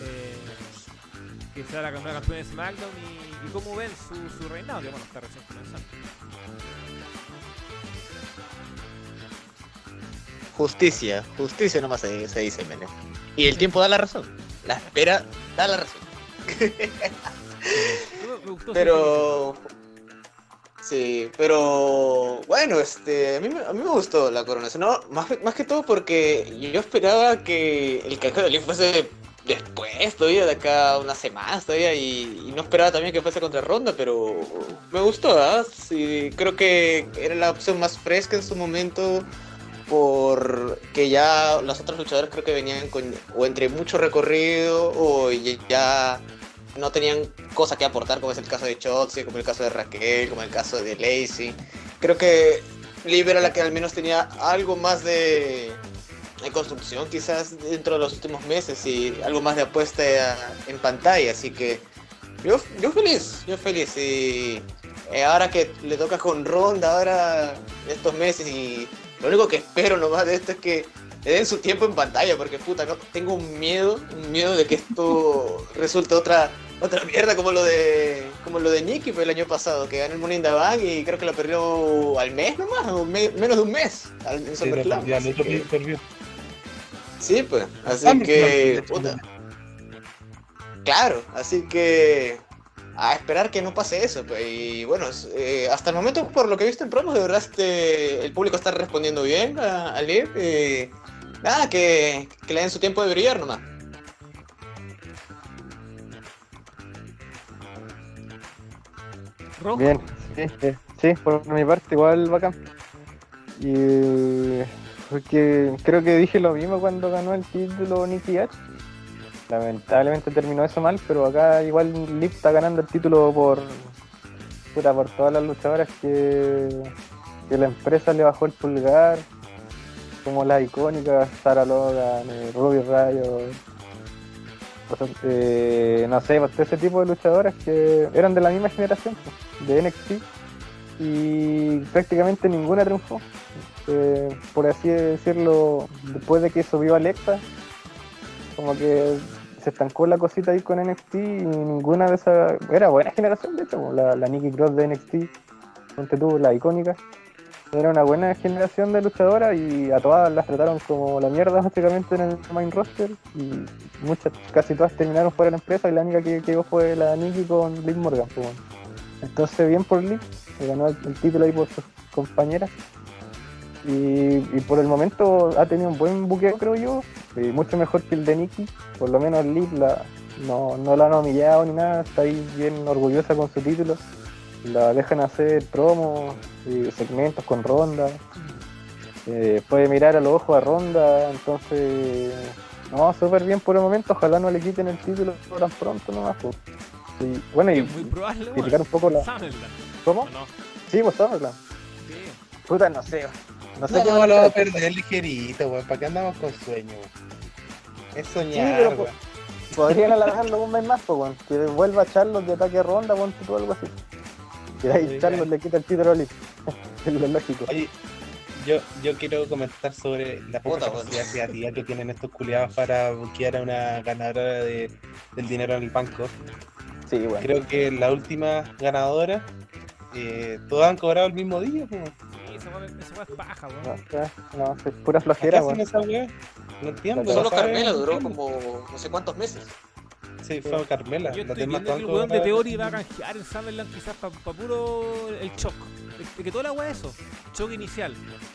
eh, que sea la nueva campeona de SmackDown y, y cómo ven su, su reinado? Que bueno, está recién comenzando. Justicia, justicia nomás se, se dice, Mene. Y el tiempo da la razón. La espera da la razón. Pero. Sí, pero. Bueno, este. A mí, me- a mí me gustó la coronación. No, más, más que todo porque yo esperaba que el canjeo de Lee fuese después, todavía de acá unas semanas todavía. Y, y no esperaba también que fuese contra Ronda, pero. Me gustó, ¿ah? Sí, creo que era la opción más fresca en su momento. Porque ya los otros luchadores creo que venían con. O entre mucho recorrido, o ya no tenían cosa que aportar, como es el caso de Chotzi, como el caso de Raquel, como el caso de Lacey. Creo que Liv era la que al menos tenía algo más de, de construcción, quizás dentro de los últimos meses, y algo más de apuesta en pantalla. Así que yo, yo feliz, yo feliz. Y eh, ahora que le toca con Ronda, ahora estos meses, y lo único que espero nomás de esto es que le den su tiempo en pantalla, porque puta, no tengo un miedo, un miedo de que esto resulte otra otra mierda como lo de como lo de Nicky fue el año pasado, que ganó el Money in the Bank y creo que lo perdió al mes nomás, o me- menos de un mes al, en SummerSlam. que- Sí, pues, así que puta. Claro, así que a esperar que no pase eso, pues, y bueno, eh, hasta el momento por lo que he visto en promos, de verdad este, el público está respondiendo bien a, a Liv, y nada, que, que le den su tiempo de brillar nomás. Bien, sí, sí, sí, por mi parte igual bacán. Y porque creo que dije lo mismo cuando ganó el título Nicky H. Lamentablemente terminó eso mal, pero acá igual Lip está ganando el título por por todas las luchadoras que, que la empresa le bajó el pulgar, como las icónicas Sarah Logan, eh, Ruby Rayo, eh, no sé, pues, ese tipo de luchadoras que eran de la misma generación pues, de NXT y prácticamente ninguna triunfó. Eh, por así decirlo, después de que subió Alexa, como que se estancó la cosita ahí con NXT y ninguna de esas. Era buena generación, de hecho, la, la Nikki Cross de NXT, ponte tú, la icónica. Era una buena generación de luchadoras y a todas las trataron como la mierda, básicamente, en el main roster. Y muchas, casi todas terminaron fuera de la empresa y la única que quedó fue la Nikki con Liv Morgan. pues. Entonces, bien por Liv, que ganó el título ahí por sus compañeras. Y, y por el momento ha tenido un buen buqueo, creo yo, mucho mejor que el de Nikki. Por lo menos Liv la, no, no la han humillado ni nada, está ahí bien orgullosa con su título. La dejan hacer promos y segmentos con Ronda. Eh, puede mirar a los ojos a Ronda, entonces. No, súper bien por el momento. Ojalá no le quiten el título tan pronto nomás. pues. Y, bueno, y criticar un poco la. ¿Cómo? Sí, pues SummerSlam. Sí. Puta, no sé. No sé No, qué lo van a a perder ligerito, weón. ¿Para qué andamos con sueño? weón? Es soñar, pero, weón. Podrían alargarlo un mes más, pues, weón. Que vuelva Charlos de ataque a ronda, ponte tú algo así. Y ahí Sí, Charlos le quita el título a es lo lógico. Oye, yo, yo quiero comentar sobre la poca Puta, capacidad creativa que tienen estos culiados para buquear a una ganadora de, del dinero en el banco. Sí, bueno. Creo que la última ganadora, eh, todas han cobrado el mismo día. pues. Esa weá es paja, weón. no, es pura ¿Qué flojera, weón. esa weá? No entiendo. Solo no Carmela duró como no sé cuántos meses. Sí, fue Carmela. Yo estoy viendo que el weón de. Theory va a canjear en Summerland quizás para puro el shock. Es que toda la weá es eso. Shock inicial.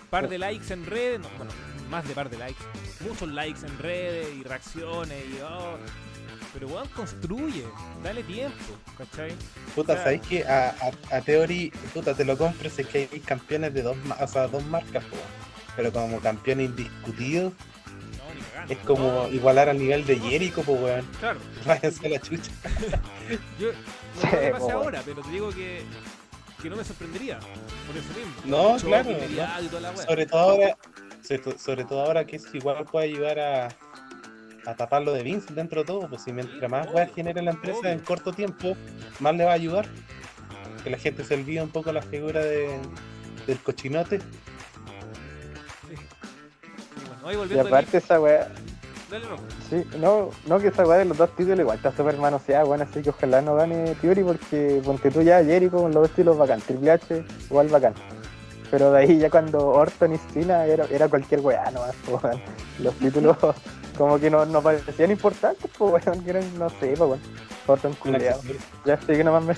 Par de likes en redes. no, bueno, más de par de likes. Muchos likes en redes y reacciones y oh. Pero weón construye. Dale tiempo. ¿Cachai? Puta, O sea- ¿sabéis que a, a, a Theory, puta, te lo compro si es que hay campeones de dos, o sea, dos marcas, po. pero como campeón indiscutido, No, ni cagando. es como No, igualar al nivel de Jericho, pues weón. Claro. Váyanse a la chucha. Yo no po, weón. ahora, pero te digo que, que no me sorprendería. Por eso mismo. No, claro. Sobre todo ahora, sobre, to- sobre todo ahora que eso igual puede ayudar a, a tapar lo de Vince dentro de todo, pues si mientras más weas genere la empresa en corto tiempo, más le va a ayudar. Que la gente se olvide un poco la figura de, del cochinote. Y bueno, aparte esa weá, Dale, no. sí, no, no que esa weá de los dos títulos igual está súper manoseada, weón, así que ojalá no gane Theory porque ponte tú ya Jericho con los dos títulos bacán, Triple H igual bacán. Pero de ahí ya cuando Orton y Cena era, era cualquier weá nomás, po, weón. Los títulos como que no, no parecían importantes, pues weón, que eran, no sé, pues weón. Orton accesorio. Ya sé que nomás me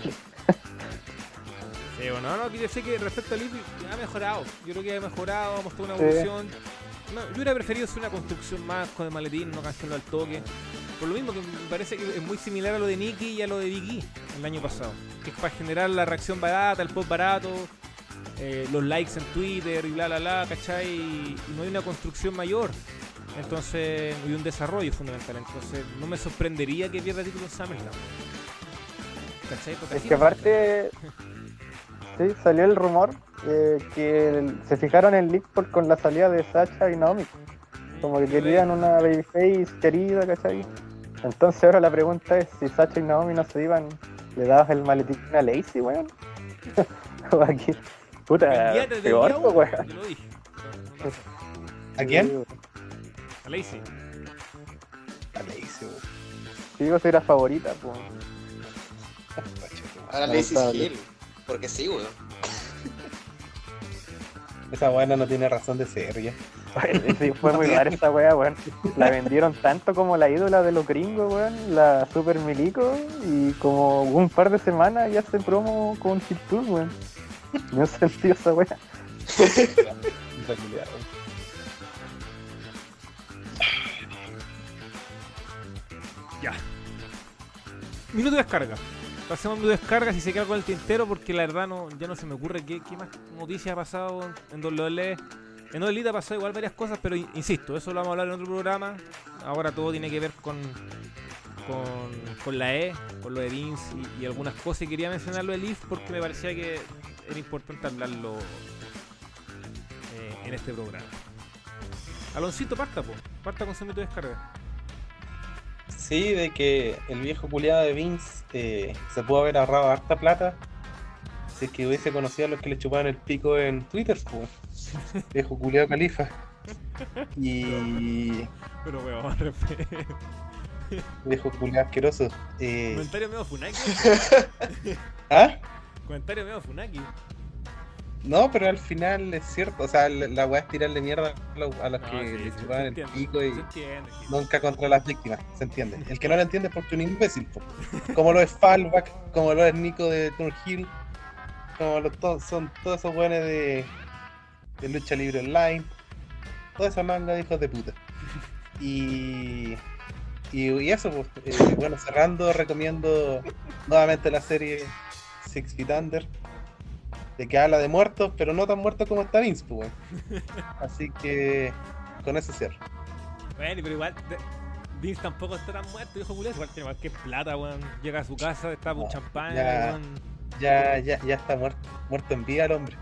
Sí, bueno, no, quiero decir que respecto a Liv ha mejorado. Yo creo que ha mejorado, ha mostrado una Sí. evolución. No, yo hubiera preferido hacer una construcción más con el maletín, no canjearlo al toque. Por lo mismo que me parece que es muy similar a lo de Nicky y a lo de Biggie el año pasado. Que es para generar la reacción barata, el post barato, eh, los likes en Twitter y bla bla bla, ¿cachai? Y, y no hay una construcción mayor. Entonces, y un desarrollo fundamental. Entonces, no me sorprendería que pierda título en SummerSlam. ¿Cachai? Porque Es que aparte, sí, salió el rumor eh, que se fijaron en Leak por, con la salida de Sacha y Naomi. Como que querían una babyface querida, ¿cachai? Entonces ahora la pregunta es si Sacha y Naomi no se iban, le dabas el maletín a Lacey, weón. o aquí, puta, peor, uno, weón. Yo lo dije. ¿A quién? A Lacey. A Lacey, weón. Sí, vos eras favorita, pues. Ahora Lacey Hill. Porque sí, weón. Esa buena no tiene razón de ser ya. Sí, fue muy rara esa wea, weón. La vendieron tanto como la ídola de los gringos, weón, la Super Milico, y como un par de semanas ya se promo con Chiptune, weón. No sentido esa weón. Ya. Minuto de descarga. Pasemos minuto de descarga si se queda con el tintero porque la verdad no, ya no se me ocurre qué, qué más noticias ha pasado en WWE. En ha pasado igual varias cosas, pero in- insisto, eso lo vamos a hablar en otro programa. Ahora todo tiene que ver con, con, con la E, con lo de Vince y, y algunas cosas. Y quería mencionar lo de Leaf porque me parecía que era importante hablarlo eh, en este programa. Aloncito, parta, po. parta con de descarga. Sí, de que el viejo culiado de Vince eh, se pudo haber ahorrado harta plata si es que hubiese conocido a los que le chupaban el pico en Twitter, pues. viejo culiado califa. Y, Pero weón. Viejo culiao asqueroso. Eh, Comentario medio Funaki. ¿Ah? Comentario medio Funaki. No, pero al final es cierto. O sea, la, weá es tirarle mierda a los, a los No, que sí, le sí, chupaban se el pico y entiende, nunca contra las víctimas. ¿Se entiende? El que no lo entiende es porque es un imbécil. po. Como lo es Fallback, como lo es Nico de Turn Hill, como lo to- son todos esos weones de, de lucha libre online. Toda esa manga de hijos de puta. Y, y, y eso, pues, eh, bueno, cerrando, recomiendo nuevamente la serie Six Feet Under, de que habla de muertos, pero no tan muertos como está Vince, pues. Así que con eso cierro. Bueno, pero igual. Vince tampoco está tan muerto, viejo culés. Igual tiene cualquier plata, weón. Llega a su casa, está con No, champán, ya. Ya, ya, ya está muerto, muerto en vida el hombre.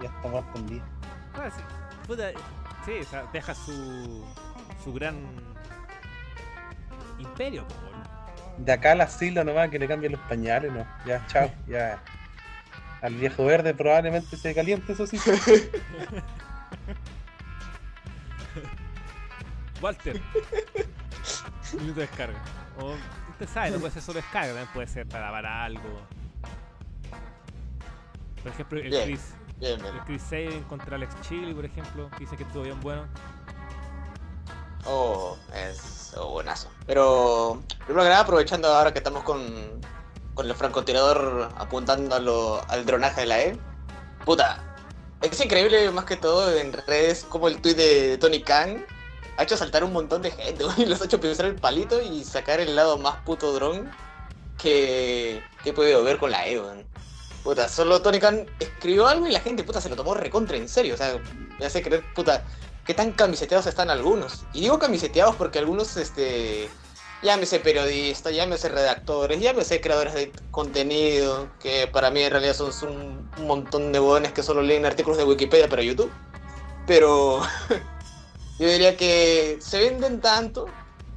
Ya está muerto en vida. Ah, sí, puta, sí, o sea, deja su, su gran imperio. De acá al asilo nomás que le cambien los pañales, no. Ya, chao, ya. Al viejo verde probablemente se caliente, eso sí. Walter. Minuto de descarga. O, usted sabe, no puede ser solo descarga, también puede ser para, para algo. Por ejemplo, el Bien. Chris, Bien, bien. el Chris Sabin contra Alex Chili, por ejemplo, que dice que estuvo bien bueno. Oh, es oh, buenazo. Pero, primero que nada, aprovechando ahora que estamos con, con el francotirador apuntando al dronaje de la E. Puta, es increíble más que todo en redes como el tweet de Tony Khan ha hecho saltar un montón de gente, y los ha hecho pisar el palito y sacar el lado más puto dron que, que he podido ver con la E, weón. Puta, solo Tony Khan escribió algo y la gente, puta, se lo tomó recontra en serio. O sea, me hace creer, puta, qué tan camiseteados están algunos. Y digo camiseteados porque algunos, este, llámese periodistas, llámese redactores, llámese creadores de contenido, que para mí en realidad son, un montón de bodones que solo leen artículos de Wikipedia para YouTube. Pero yo diría que se venden tanto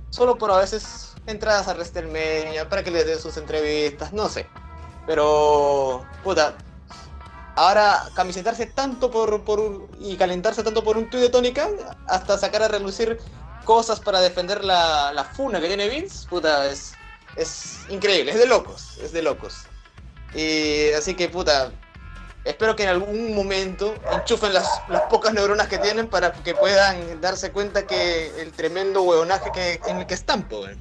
solo por a veces entradas a WrestleMania, para que les den sus entrevistas, no sé. Pero, puta, ahora camisetarse tanto por, por y calentarse tanto por un tuit de Tony Khan hasta sacar a relucir cosas para defender la, la funa que tiene Vince, puta, es, es increíble, es de locos, es de locos. Y así que, puta, espero que en algún momento enchufen las, las pocas neuronas que tienen para que puedan darse cuenta que el tremendo huevonaje que, en el que están, po, weón.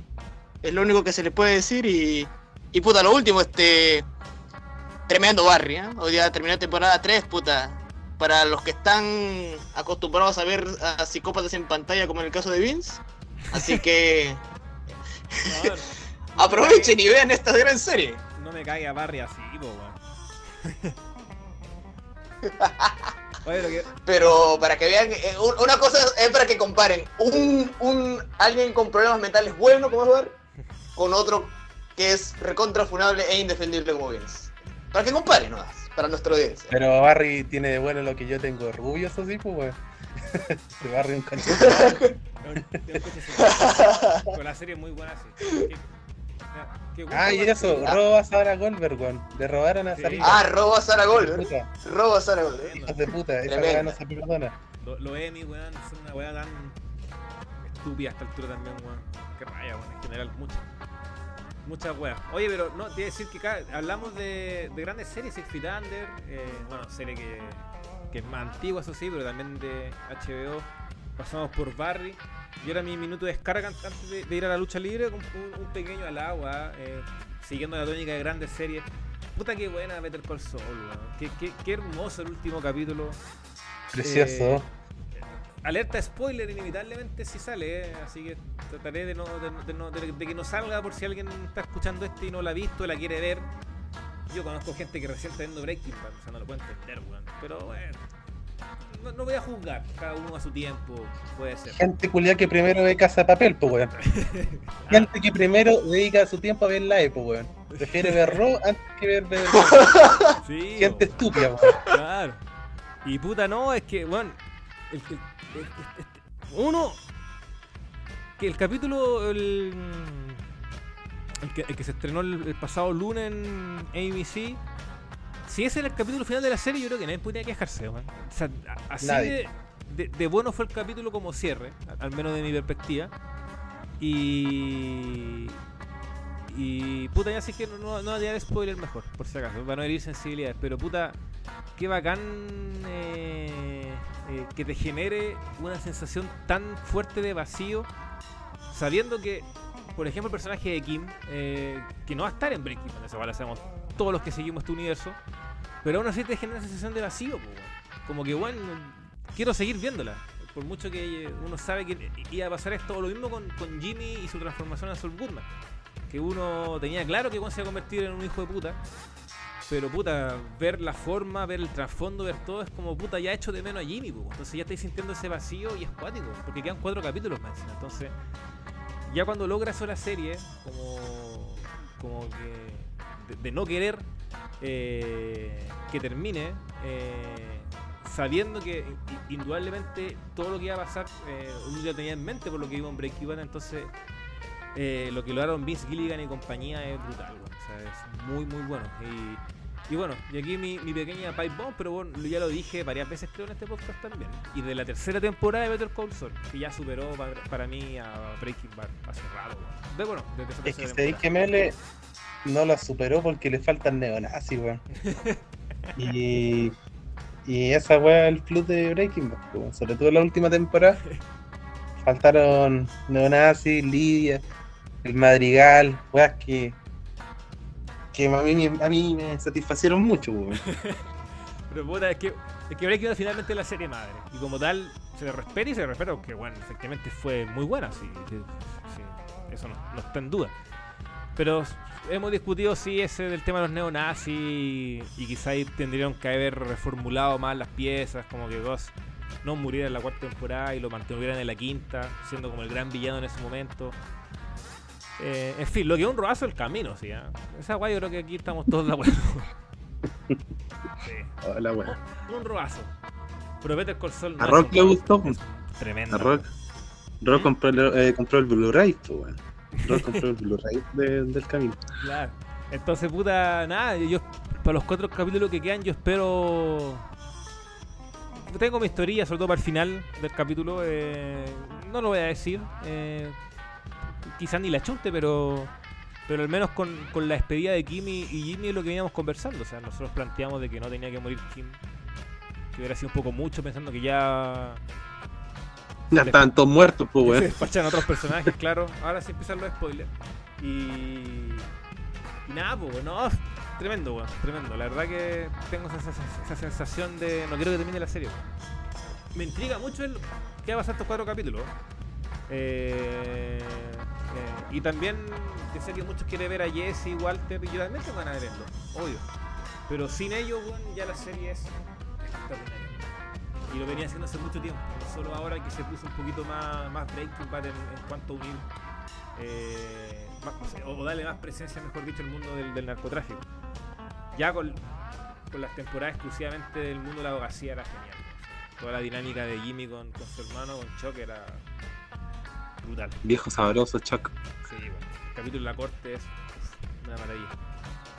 Es lo único que se le puede decir y, y puta, lo último, este... Tremendo Barry, ¿eh? Hoy día terminó temporada 3, puta. Para los que están acostumbrados a ver a psicópatas en pantalla, como en el caso de Vince. Así que No, no aprovechen y vean esta gran serie. No me caiga Barry así, po. Oye, lo que. Pero para que vean, eh, un- una cosa es para que comparen un, un alguien con problemas mentales bueno como es Barry con otro que es recontra funable e indefendible como Vince. Para que comparen, ¿no? Para nuestra audiencia. Pero Barry tiene de bueno lo que yo tengo de orgullo, eso sí, pues, weón. Este Barry es un canchón. Pero la serie es muy buena, sí. Qué- qué gusto, Ah, y eso, Ah. roba a Sara Goldberg, weón. Le robaron a Sí. Sarita. Ah, robo a Sarah Gold, ¿eh? Puta, Robo a Sarah Gold. ¿eh? hijos de puta, esa weá no se perdona. Lo, lo Emmy, weón, son una weá tan estúpida a esta altura también, weón. Qué raya, weón, en general, muchas. Muchas weas. Oye, pero no, te iba a decir que acá hablamos de, de grandes series, Six Feet Under, eh, bueno, serie que, que es más antigua, eso sí, pero también de HBO. Pasamos por Barry. Y ahora mi minuto de descarga an- antes de, de ir a la lucha libre, con un, un pequeño al agua, eh, siguiendo la tónica de grandes series. Puta que buena Better Call Saul, weón. Qué, qué, qué hermoso el último capítulo. Precioso. Eh, Alerta spoiler inevitablemente si sale, eh, así que trataré de, no, de, no- de no- de- que no salga por si alguien está escuchando esto y no la ha visto, la quiere ver. Yo conozco gente que recién está viendo Breaking Bad, o sea, no lo puedo entender, weón. Pero bueno, no, no voy a juzgar, cada uno a su tiempo, puede ser. Gente culiada que primero ve Casa de Papel, pues, weón. Gente que primero dedica su tiempo a ver live, pues, weón. Prefiere ver Raw antes que ver Saul. Sí, Gente weón. estúpida, weón. Claro. Y puta, no, es que, bueno, el, este- uno, que el capítulo, el, el, que, el que se estrenó el, el pasado lunes en ABC, si ese era el capítulo final de la serie, yo creo que nadie podía quejarse. O sea, así de, de- de bueno fue el capítulo como cierre, al menos de mi perspectiva. Y, Y puta, ya sé que no, no, no voy a dar spoiler mejor, por si acaso, para no herir sensibilidades. Pero puta, qué bacán eh, eh, que te genere una sensación tan fuerte de vacío, sabiendo que, por ejemplo, el personaje de Kim, eh, que no va a estar en Breaking Bad, eso lo sabemos todos los que seguimos este universo, pero aún así te genera una sensación de vacío, como que, bueno, quiero seguir viéndola. Por mucho que eh, uno sabe que iba a pasar esto, lo mismo con, con Jimmy y su transformación a Saul Goodman. Que uno tenía claro que Juan se iba a convertir en un hijo de puta. Pero puta, ver la forma, ver el trasfondo, ver todo, es como puta, ya hecho de menos a Jimmy, po. Entonces ya estáis sintiendo ese vacío y es cuático, porque quedan cuatro capítulos más. Entonces, ya cuando logra eso la serie, como, como que de, no querer eh, que termine, eh, sabiendo que indudablemente todo lo que iba a pasar, eh, uno ya tenía en mente por lo que iba en Breaking Bad, entonces eh, lo que lograron Vince Gilligan y compañía es brutal, weón. o sea, es muy muy bueno. Y, y bueno, y aquí mi, mi pequeña pipe bomb, pero bueno, ya lo dije varias veces creo en este podcast también. Y de la tercera temporada de Better Call Saul, que ya superó para, para mí a Breaking Bad hace rato. weón. De, bueno, desde esa Es que se que no la superó porque le faltan neonazis, weón. Y, y esa weá es el plus de Breaking Bad, weón. sobre todo en la última temporada. Faltaron neonazis, Lidia, el Madrigal, weas que, que a mí, me satisfacieron mucho. Pero puta, es que, es que Breaking Bad finalmente la serie madre. Y como tal, se le respeta y se le respeta porque, bueno, efectivamente fue muy buena. Sí, sí, sí, eso no, está en duda. Pero hemos discutido si ese del tema de los neonazis y quizá tendrían que haber reformulado más las piezas, como que Ghost no muriera en la cuarta temporada y lo mantuvieran en la quinta, siendo como el gran villano en ese momento. Eh, en fin, lo que es un robazo el camino, sí. ¿ah? Esa guay yo creo que aquí estamos todos de acuerdo. sí. Hola, weón. Un robazo. Pero Better Call Saul no A es Rock un le gustó, pues. es Tremendo. A Rock, Rock compró, el, eh, compró el Blu-ray, pues, weón. Rock compró el Blu-ray de- del camino. Claro. Entonces, puta, nada, yo para los cuatro capítulos que quedan, yo espero. Tengo mi historia, sobre todo para el final del capítulo. eh, no lo voy a decir. Eh, quizás ni la chunte, pero. Pero al menos con, con la despedida de Kim y, y Jimmy es lo que veníamos conversando. O sea, nosotros planteamos de que no tenía que morir Kim. Que hubiera sido un poco mucho, pensando que ya Ya estaban todos muertos, pues, se weón. despachan otros personajes, claro. Ahora sí empiezan los spoilers. Y. Y nada, pues, no. Tremendo, weón. Tremendo. La verdad que tengo esa, esa- esa sensación de. No quiero que termine la serie, weón. Me intriga mucho el qué va a pasar estos cuatro capítulos. Eh, eh, y también, yo sé que muchos quieren ver a Jesse, Walter, y yo también tengo ganas verlo, obvio. Pero sin ellos, weón, ya la serie es extraordinaria. Y lo venía haciendo hace mucho tiempo. Solo ahora que se puso un poquito más, más Breaking Bad en, cuanto a unir. eh, o, darle más presencia, mejor dicho, al mundo del, narcotráfico. Ya con, con las temporadas exclusivamente del mundo de la abogacía era genial. Toda la dinámica de Jimmy con, con su hermano, con Chuck, era brutal. Viejo sabroso, Chuck. Sí, bueno. El capítulo de la corte es uf, una maravilla.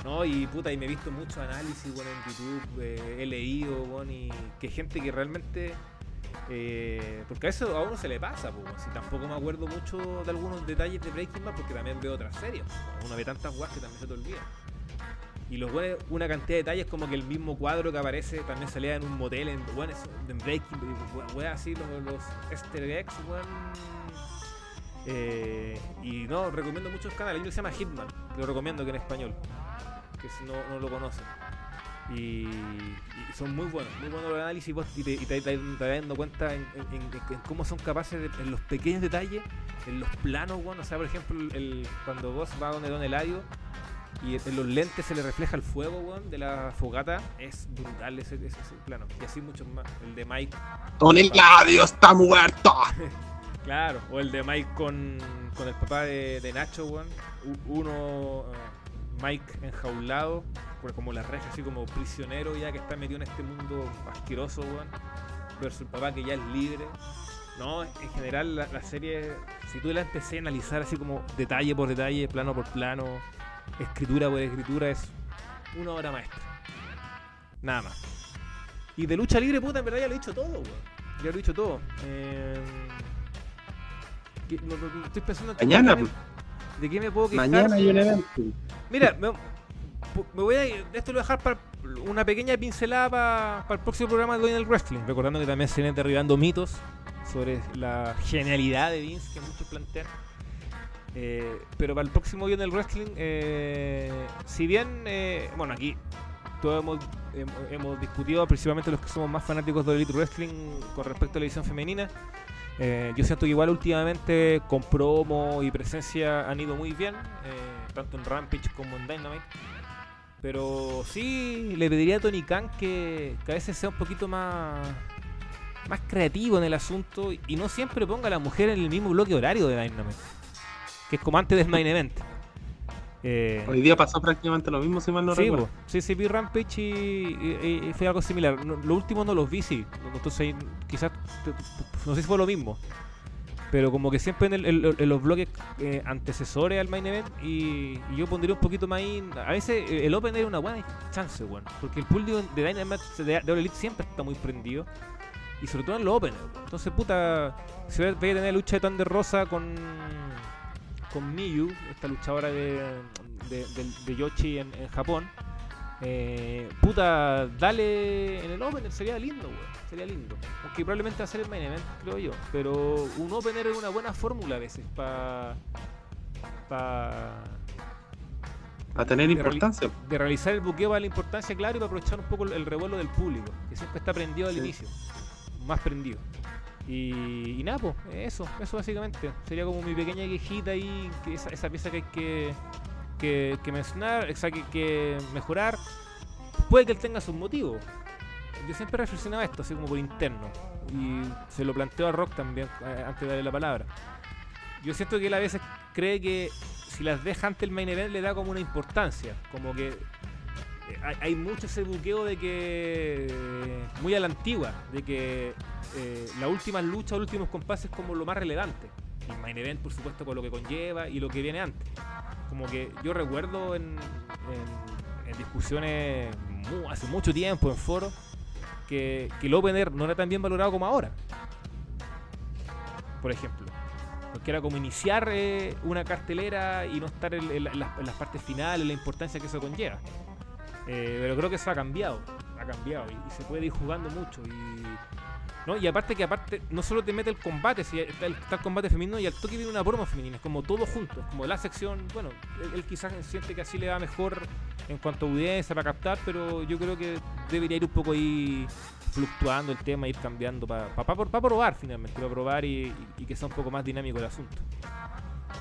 No, y puta, y me he visto muchos análisis, bueno, en YouTube, eh, he leído, bueno, y que gente que realmente... eh, porque a eso a uno se le pasa, pues, si tampoco me acuerdo mucho de algunos detalles de Breaking Bad, porque también veo otras series. pues, Uno ve tantas guas que también se te olvida. Y los buenos, una cantidad de detalles como que el mismo cuadro que aparece también salía en un motel en, bueno, en Breaking Bad, así, los, los Easter eggs. Eh, y no, recomiendo muchos canales. Hay uno que se llama Hitman, que lo recomiendo que en español, que si no, no lo conocen. Y, y son muy buenos, muy buenos los análisis vos- y te, y te- te- te vas dando cuenta en, en- en- en cómo son capaces de, en los pequeños detalles, en los planos, bueno, o sea, por ejemplo, el, cuando vos vas donde Don Eladio y en los lentes se le refleja el fuego, weón, de la fogata, es brutal ese, ese, ese plano. Y así muchos más. El de Mike Don Eladio está muerto. Claro, o el de Mike con, con el papá de, Nacho, weón. Uno, eh, Mike enjaulado, como la reja, así como prisionero ya que está metido en este mundo asqueroso, weón. Versus el papá que ya es libre. No, en general la, la serie, si tú la empecé a analizar así como detalle por detalle, plano por plano, escritura por escritura, es una obra maestra. Nada más. Y de lucha libre, puta, en verdad ya lo he dicho todo, weón. Ya lo he dicho todo. Eh, que- no- no, estoy pensando Mañana, ¿De qué me puedo quejar? Mañana hay un evento. Mira, me, me voy a, esto lo voy a dejar para una pequeña pincelada para el próximo programa de Doyle Wrestling. Recordando que también se viene derribando mitos sobre la genialidad de Vince que muchos plantean. Eh, pero para el próximo día del wrestling, eh, si bien, eh, bueno, aquí todos hemos, hemos, hemos discutido, principalmente los que somos más fanáticos de Elite Wrestling con respecto a la edición femenina, eh, yo siento que igual últimamente con promo y presencia han ido muy bien, eh, tanto en Rampage como en Dynamite. Pero sí le pediría a Tony Khan que, a veces sea un poquito más, más creativo en el asunto y no siempre ponga a la mujer en el mismo bloque horario de Dynamite, que es como antes del main event. Eh, Hoy día pasó prácticamente lo mismo, si mal no sí, recuerdo. sí, sí, vi Rampage y, y- y fue algo similar. No- lo último no los vi, sí. Entonces quizás, no sé si fue lo mismo. Pero como que siempre en, el- en los bloques eh, antecesores al main event y, y yo pondría un poquito más ahí. A veces eh, el Open es una buena chance, bueno. Porque el pool de, de Dynamite de, de Elite siempre está muy prendido. Y sobre todo en los Open. Entonces, puta, si voy a voy a tener lucha de Thunder Rosa con con Miyu, esta luchadora de, de, de- de Yoshi en, en Japón. Eh, puta, dale en el opener, sería lindo, weón. Sería lindo. Aunque probablemente va a ser el main event, creo yo. Pero un opener es una buena fórmula a veces para. Pa, A tener de reali- importancia. de realizar el buqueo para la importancia, claro, y para aprovechar un poco el revuelo del público, que siempre está prendido al Sí. inicio, más prendido. Y, y nada, pues, eso, eso básicamente. Sería como mi pequeña quejita ahí, esa, esa pieza que hay que, que, que mencionar, que, que mejorar. Puede que él tenga sus motivos. Yo siempre reflexionaba esto, así como por interno. Y se lo planteo a Rock también, eh, antes de darle la palabra. Yo siento que él a veces cree que si las deja ante el main event le da como una importancia. Como que hay, mucho ese buqueo de que. muy a la antigua, de que eh, las últimas luchas, los últimos compases como lo más relevante. Y main event, por supuesto, con lo que conlleva y lo que viene antes. Como que yo recuerdo en, discusiones hace mucho tiempo en foros que, que el opener no era tan bien valorado como ahora. Por ejemplo. Porque era como iniciar eh, una cartelera y no estar en, la- las, las partes finales, la importancia que eso conlleva. Eh, pero creo que eso ha cambiado. Ha cambiado y, se puede ir jugando mucho. Y, ¿no? y aparte que aparte no solo te mete el combate, si está el, combate femenino y al toque viene una promo femenina, es como todo junto, como la sección, bueno, él, quizás siente que así le va mejor en cuanto a audiencia para captar, pero yo creo que debería ir un poco ahí fluctuando el tema, ir cambiando para probar finalmente, para probar y, que sea un poco más dinámico el asunto.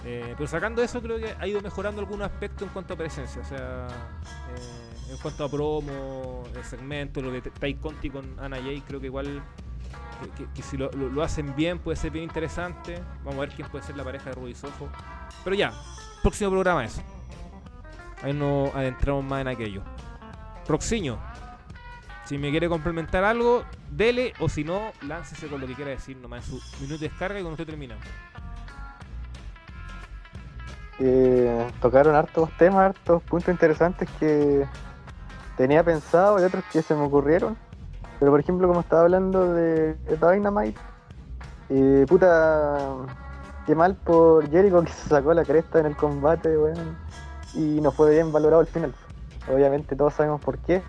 Eh, pero sacando eso, creo que ha ido mejorando algunos aspectos en cuanto a presencia, o sea, eh, en cuanto a promo, el segmento, lo de Tai Conti con Ana Jay, creo que igual que, si lo, hacen bien puede ser bien interesante. Vamos a ver quién puede ser la pareja de Rudy. Pero ya, próximo programa eso. Ahí nos adentramos más en aquello. Roxiño, si me quiere complementar algo, dele, o si no, láncese con lo que quiera decir nomás en su minuto de descarga y cuando usted termina. Eh, tocaron hartos temas, hartos puntos interesantes que tenía pensado y otros que se me ocurrieron. Pero por ejemplo, como estaba hablando de, Dynamite, eh, puta, qué mal por Jericho que se sacó la cresta en el combate, weón, y no fue bien valorado al final. Obviamente todos sabemos por qué.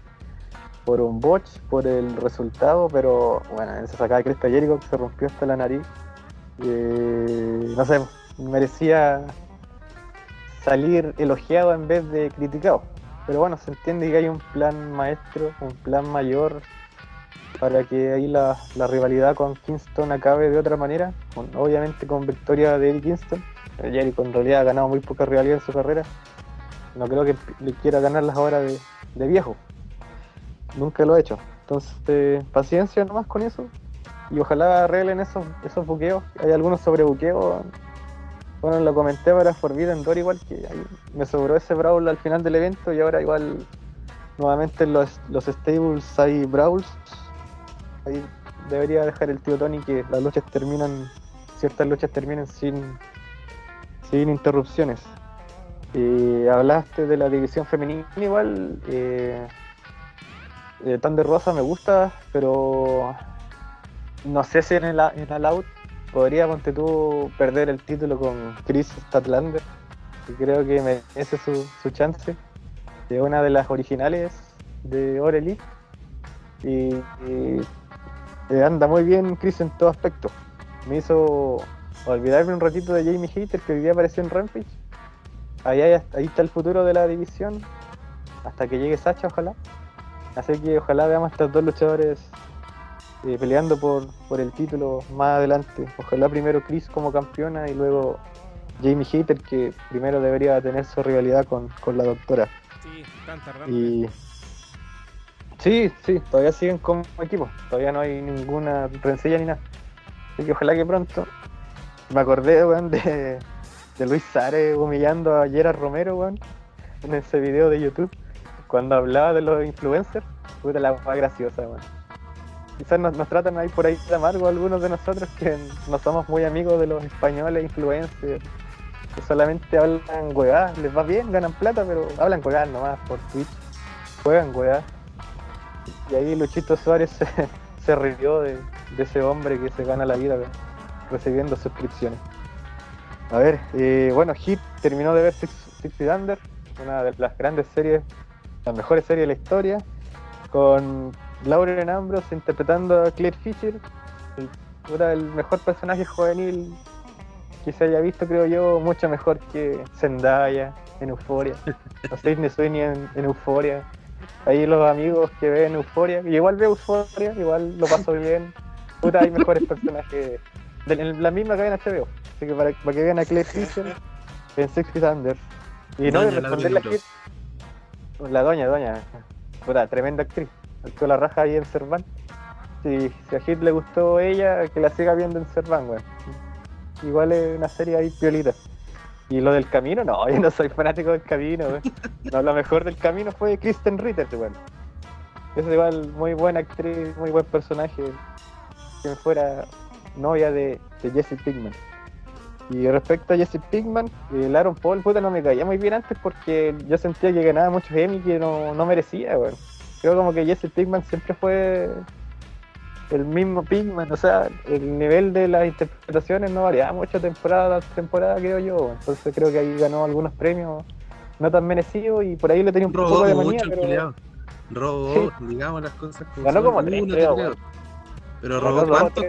Por un botch, por el resultado, pero bueno, esa sacada de cresta Jericho que se rompió hasta la nariz. eh, no sé, merecía salir elogiado en vez de criticado. Pero bueno, se entiende que hay un plan maestro, un plan mayor para que ahí la, la rivalidad con Kingston acabe de otra manera, obviamente con victoria de Eddie Kingston. Jericho en realidad ha ganado muy poca rivalidad en su carrera. No creo que le quiera ganarlas ahora de, de viejo. Nunca lo ha hecho. Entonces, paciencia nomás con eso. Y ojalá arreglen esos, esos buqueos. Hay algunos sobre buqueos bueno, lo comenté para Forbidden Door igual que me sobró ese Brawl al final del evento y ahora igual nuevamente en los, los stables hay Brawls. Ahí debería dejar el tío Tony que las luchas terminan, ciertas luchas terminen sin, sin interrupciones. Y hablaste de la división femenina igual. Eh, eh, Thunder Rosa me gusta, pero no sé si en el, en el out podría, ponte tú, perder el título con Chris Statlander y creo que merece su, su chance. Es una de las originales de Elite y, y, eh, anda muy bien Chris en todo aspecto. Me hizo olvidarme un ratito de Jamie Hater que hoy día apareció en Rampage. Ahí, hay- ahí está el futuro de la división hasta que llegue Sacha, ojalá. Así que ojalá veamos a estos dos luchadores eh, peleando por, por el título más adelante. Ojalá primero Chris como campeona y luego Jamie Hater que primero debería tener su rivalidad con, con la doctora. Sí, están tardando. Y sí, sí, todavía siguen como equipo, todavía no hay ninguna rencilla ni nada. Así que ojalá que pronto. Me acordé, weón, de, de Luis Sárez humillando a Gerard Romero, weón, en ese video de YouTube, cuando hablaba de los influencers, puta la más graciosa, weón. Quizás nos, tratan ahí por ahí de amargo algunos de nosotros que no somos muy amigos de los españoles influencers, que solamente hablan huevadas, les va bien, ganan plata, pero hablan huevadas nomás por Twitch, juegan huevadas. Y ahí Luchito Suárez se, se rió de, ese hombre que se gana la vida recibiendo suscripciones. A ver, eh, bueno, Hit terminó de ver Six, Six Under, una de las grandes series, las mejores series de la historia, con Lauren Ambrose interpretando a Claire Fisher, el, el mejor personaje juvenil que se haya visto, creo yo, mucho mejor que Zendaya en Euforia, o Sidney Sweeney en, en Euforia. Ahí los amigos que ven Euforia, y igual veo Euforia, igual lo paso bien. Puta, hay mejores personajes de en la misma cadena HBO. Así que para, para que vean a Claire Fisher en Six Feet Under. Y no, y Doña responderle a Lauren Hit. La doña, doña. Puta, tremenda actriz. Actuó la raja ahí en Serván. Si, si a Hit le gustó ella, que la siga viendo en Serván, weón. Igual es una serie ahí piolita. Y lo del camino, no, yo no soy fanático del camino, weón. No, lo mejor del camino fue Kristen Ritter, weón. Es igual muy buena actriz, muy buen personaje. Que fuera novia de, de Jesse Pinkman. Y respecto a Jesse Pinkman, el Aaron Paul, puta, no me caía muy bien antes porque yo sentía que ganaba muchos Emmy que no, no merecía, weón. Creo como que Jesse Pinkman siempre fue el mismo Pinkman, o sea, el nivel de las interpretaciones no variaba mucho temporada a temporada, creo yo. Entonces creo que ahí ganó algunos premios no tan merecidos y por ahí le tenía un poco Robó de mucho manía, el pero. Robó, digamos las cosas como Ganó como tres, creo, creo. Pero robó cuántos?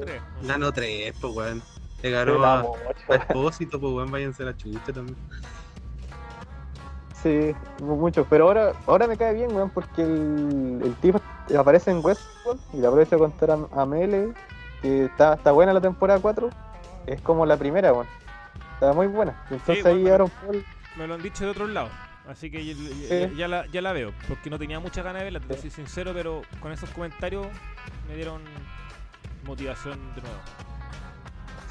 tres. Ganó tres, pues weón. Le ganó a, mucho. a Expósito, pues weón, váyanse a la chucha también. Sí, mucho. Pero ahora, ahora me cae bien, weón, porque el, el tipo aparece en Westworld y le aprovecho a contar a, a Mele que está, está buena la temporada 4. Es como la primera, weón. Está muy buena. Entonces bueno, ahí Aaron Paul, Me lo han dicho de otros lados. Así que ya la, ya la veo. Porque no tenía muchas ganas de verla, te soy sincero, pero con esos comentarios me dieron motivación de nuevo.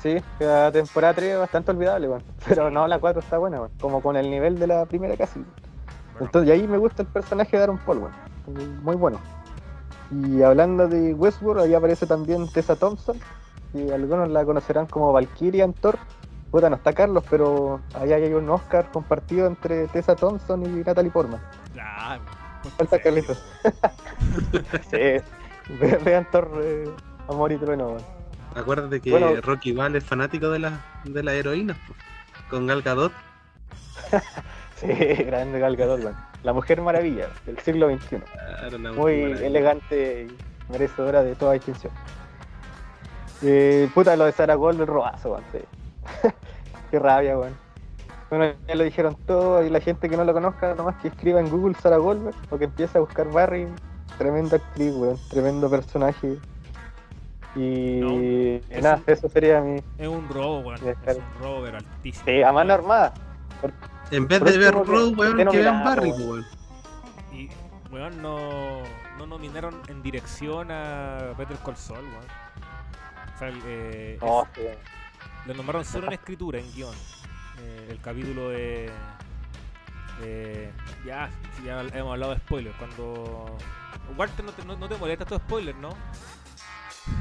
Sí, la temporada 3 es bastante olvidable, weón. Pero no, la 4 está buena, weón. Como con el nivel de la primera casi. Bueno, Entonces, y ahí me gusta el personaje de Aaron Paul, weón. Muy bueno. Y hablando de Westworld, ahí aparece también Tessa Thompson, y algunos la conocerán como Valkyria en Thor. Puta, no está Carlos, pero ahí hay un Oscar compartido entre Tessa Thompson y Natalie Portman. ah, pues, Falta. Carlitos. sí, ve- vean Thor, eh, Amor y Trueno, weón. Acuérdate que Bueno. Rocky Val es fanático de las de la heroínas. Con Gal Gadot. Sí, grande Gal Gadot. La Mujer Maravilla del siglo XXI. Claro, muy maravilla. elegante y merecedora de toda distinción. Eh, puta, lo de Sarah Goldberg, robazo, weón. sí. Qué rabia, weón. Bueno, ya lo dijeron todo y la gente que no lo conozca, nomás que escriba en Google Sarah Goldberg o que empiece a buscar Barry. Tremenda actriz, weón. Tremendo personaje. Y No, eh, es nada, un- eso sería mi. Es un robo, weón. Es un robo, pero altísimo. Sí, a mano armada. En vez de ver Road, weón, que que vean Barry, weón. pues, weón. Y, weón, no, no nominaron en dirección a Peter Colsol, weón. O sea, el, eh, Oh, es- sí. lo nombraron solo en escritura, en guion. Eh, el capítulo de. de- ya, ya hemos hablado de spoilers. Cuando. Walter, no te, no, no te molesta tu spoiler, ¿no?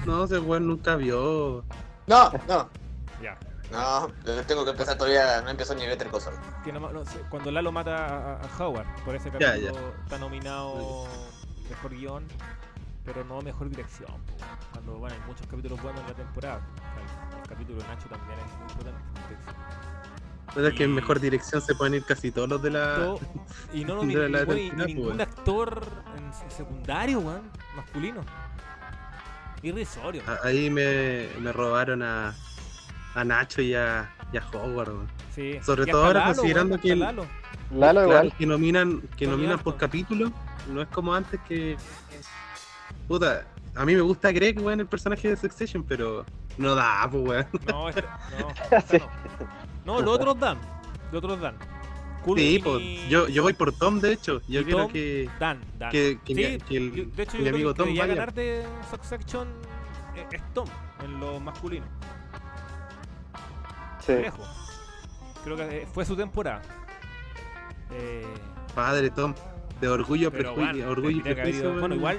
No, ese weón nunca vio. No, no, Ya. no, tengo que empezar todavía, no empezó ni Better Call. Que no- no cuando Lalo mata a, Howard, por ese Ya, capítulo está nominado mejor guion, pero no mejor dirección. Cuando bueno, hay muchos capítulos buenos en la temporada. O sea, el, el capítulo de Nacho también es muy dirección. Pero es que en mejor dirección se pueden ir casi todos los de la. todo- y no, no, ni- la pues, ningún weón. actor en secundario, weón, masculino. Irrisorio. Ahí me, me robaron a, a Nacho y a, y a Howard. Sí. sobre Y todo ahora Lalo, considerando que el- Lalo. Claro, igual. que nominan, que nominan por capítulo. No es como antes que. Puta, a mí me gusta Greg, weón, el personaje de Succession, pero no da, pues, weón. No, este, no, esta Sí. no. No, los otros dan. Los otros dan. Cool Sí, yo, yo voy por Tom, de hecho. Yo ¿Y quiero Tom? que, Dan, Dan. que, que, Sí, mi- que el, yo- de hecho, mi amigo Tom vaya. ganar de Succession eh, es Tom en lo masculino. Sí. Lejos. Creo que eh, fue su temporada. Eh, Padre Tom, de orgullo, pero prejuicio, bueno, orgullo prejuicio. bueno, weón. igual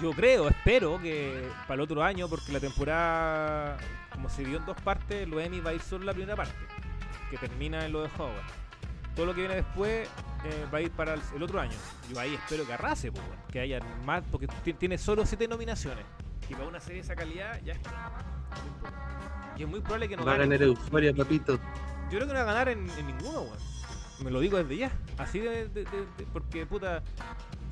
yo creo, espero que para el otro año, porque la temporada, como se dio en dos partes, lo Emmy va a ir solo la primera parte, que termina en lo de Howard. Todo lo que viene después eh, va a ir para el, el otro año. Yo ahí espero que arrase, pues, weón, que haya más, porque ti- tiene solo siete nominaciones. Y para una serie de esa calidad ya está. Y es muy probable que no Va a ganar euforia, papito. Yo creo que no va a ganar en, en ninguno, weón. Me lo digo desde ya. Así de, de- de- de- porque puta.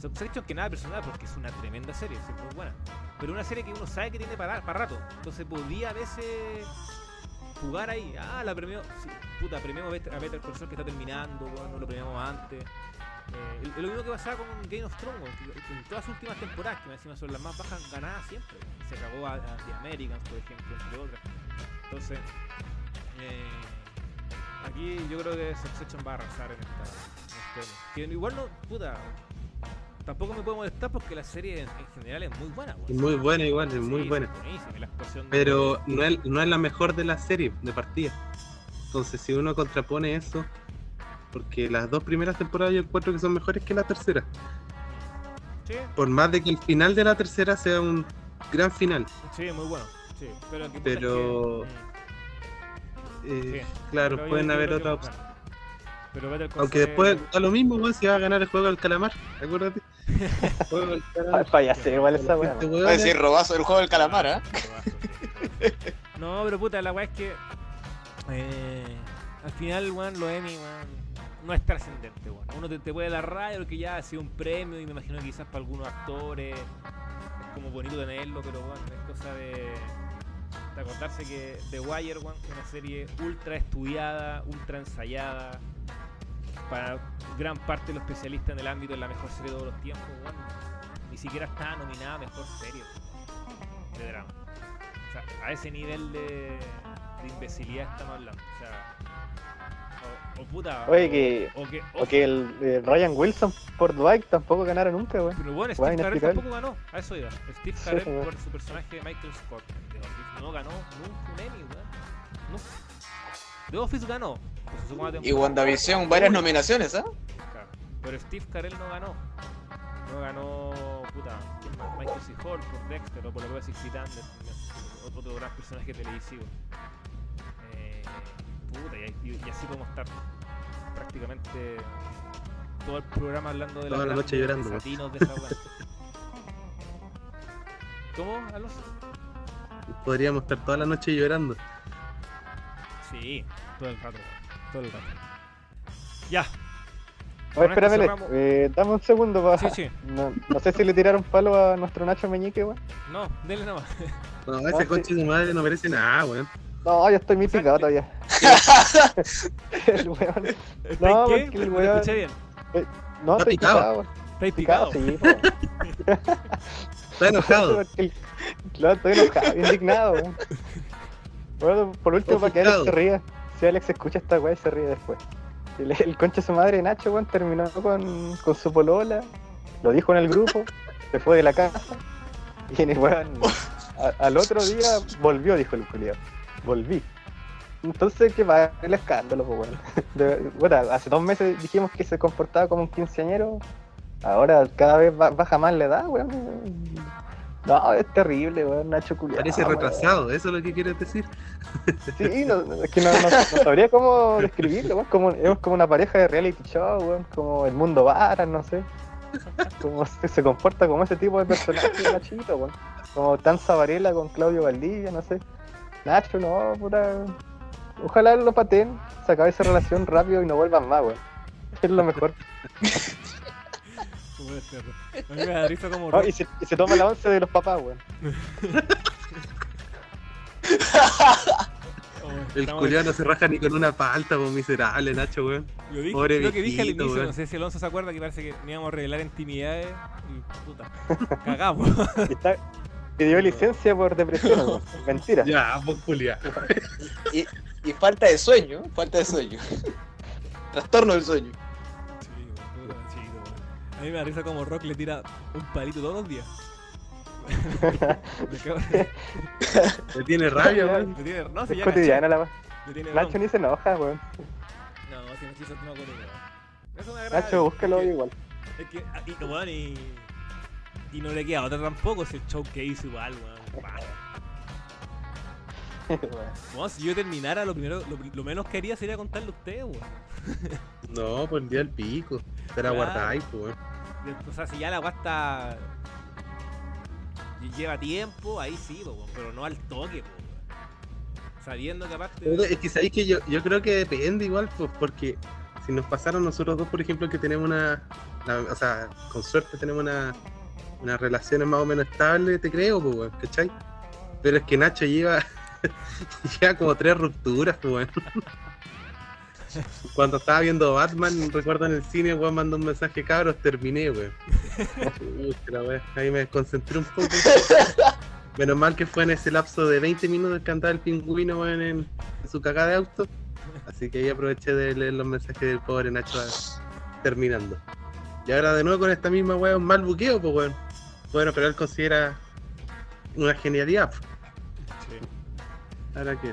Succession que nada personal, porque es una tremenda serie, es muy buena. Pero una serie que uno sabe que tiene para, para rato. Entonces podía a veces jugar ahí. Ah, la premió. sí, puta, premiamos a Better, Call Saul que está terminando, no lo premiamos antes. Eh, lo mismo que pasaba con Game of Thrones, en todas sus últimas temporadas, que encima son las más bajas ganadas siempre. Se cagó a, a The Americans, por ejemplo, entre otras. Entonces, eh, aquí yo creo que Succession va a arrasar en esta. en este que igual no, puta. Tampoco me puedo molestar porque la serie en, en general es muy buena. weón. Es muy buena igual, es Sí, muy buena. de- Pero no es, no es la mejor de la serie de partida. Entonces, si uno contrapone eso, porque las dos primeras temporadas yo encuentro que son mejores que la tercera. Sí, Por más de que el final de la tercera sea un gran final. sí, muy bueno. Sí, pero, Eh, Sí, claro, pero pueden haber otras opciones. Ganar. Pero Better Call Aunque después da lo mismo, weón, si va a ganar el juego del calamar. Acuérdate. Juego del calamar. Fallase igual esa weá. Este Va a es- decir robazo del juego del calamar, ¿ah? No, pero puta, la weá es que. eh, al final, weón, lo Emmy, weón, no es trascendente, weón. Uno te, te puede dar raya porque ya ha sido un premio y me imagino que quizás para algunos actores es como bonito tenerlo, pero weón, es cosa de, de acordarse que The Wire, weón, es una serie ultra estudiada, ultra ensayada. Para gran parte de los especialistas en el ámbito es la mejor serie de todos los tiempos, weón. Ni siquiera está nominada a mejor serie de drama. O sea, a ese nivel de, de imbecilidad estamos hablando. O sea, o, o puta. Oye, o- que- O que, O que el eh, Ryan Wilson por Dwight tampoco ganara nunca, weón. Pero bueno, Steve Carell tampoco ganó. A eso iba. Steve Carell por su personaje de Michael Scott no ganó nunca un Emmy, weón. Nunca. The Office ganó. segunda Y. WandaVision, varias nominaciones, ¿ah? Claro. Pero Steve Carell no ganó. No ganó, puta, ¿quién más? Michael C. Hall por Dexter o por la Six Feet Under, también, otro, otro gran personaje televisivo. Eh, puta, y, y- y así podemos estar prácticamente todo el programa hablando de Toda la noche llorando, desatinos de esa. ¿Cómo, Alonso? Podríamos estar toda la noche llorando. Sí, todo el rato, todo el rato. Ya, Oye, Con esto espérame, cerramos. eh, dame un segundo para. sí, sí. No, no sé si le tiraron palo a nuestro Nacho Meñique, weón. No, denle nomás. No, ese sí. coche de madre no merece nada, weón. No, yo estoy muy picado todavía. el weón. ¿Estáis No, qué? porque el No weón- escuché bien. No, Está estoy picado. picado, weón. ¿Estáis Picado, picado? sí. Está enojado. Claro, estoy enojado, indignado, weón. Bueno, por último, para que Alex se ría. Si Alex escucha esta weá y se ríe después. El, el concha de su madre, Nacho, weón, terminó con, con su polola. Lo dijo en el grupo. Se fue de la casa. Y weón, a- al otro día volvió, dijo el culiao. Volví. Entonces, ¿qué va? El escándalo, pues, weón. Bueno, hace dos meses dijimos que se comportaba como un quinceañero. Ahora cada vez ba- baja más la edad, weón. No, es terrible, weón, Nacho culiao. Parece weón. retrasado, eso es lo que quieres decir. Sí, no, es que no, no- no sabría cómo describirlo, weón. Como, es como una pareja de reality show, weón. Como el mundo varas, no sé. Como se, se comporta como ese tipo de personaje, Nachito, weón. Como tan Varela con Claudio Valdivia, no sé. Nacho, no, puta. Ojalá lo pateen, se acabe esa relación rápido y no vuelvan más, weón. Es lo mejor. Como a mí me da risa como No, Rock- y, se, y se toma la once de los papás, weón. como El culiao no se raja ni con una palta, pues miserable, Nacho, weón. Lo dije, Pobre lo que dije al inicio, weón. no sé si Alonso se acuerda que parece que íbamos a revelar intimidades y puta, cagamos. Y está- pidió licencia por depresión, weón. Mentira. Ya, pues culiao. Y, y falta de sueño, falta de sueño. Trastorno del sueño. A mí me da risa como Rock le tira un palito todos los días. Me tiene rabia, weón. tiene, no, si Es ya cotidiana la tiene Nacho ni se enoja, weón. No, si no acuerdo. weón. Eso me agrada. Nacho, búscalo es que- igual. Es que, ah, y, weón, y, y no le queda otra tampoco, es el show que hizo igual, weón. Weón, si yo terminara, lo primero, lo, lo menos que haría sería contarle a ustedes, weón. No, por el día del pico. Te la guardáis, pues, weón. O sea, si ya la y lleva tiempo, ahí sí, po, weón, pero no al toque, weón. Sabiendo que aparte. Es que sabéis que yo, yo creo que depende igual, pues, porque si nos pasaron nosotros dos, por ejemplo, que tenemos una. la- o sea, con suerte tenemos una. Unas relaciones más o menos estables, te creo, pues, ¿cachai? Pero es que Nacho lleva. lleva como tres rupturas, pues, weón. Cuando estaba viendo Batman, recuerdo en el cine, weón, mandó un mensaje, cabros, terminé, weón. Ahí me desconcentré un poco. Menos mal que fue en ese lapso de 20 minutos que andaba el pingüino weón, en, su cagada de auto. Así que ahí aproveché de leer los mensajes del pobre Nacho terminando. Y ahora de nuevo con esta misma weón, mal buqueo, pues weón. Bueno, pero él considera una genialidad. Ahora que.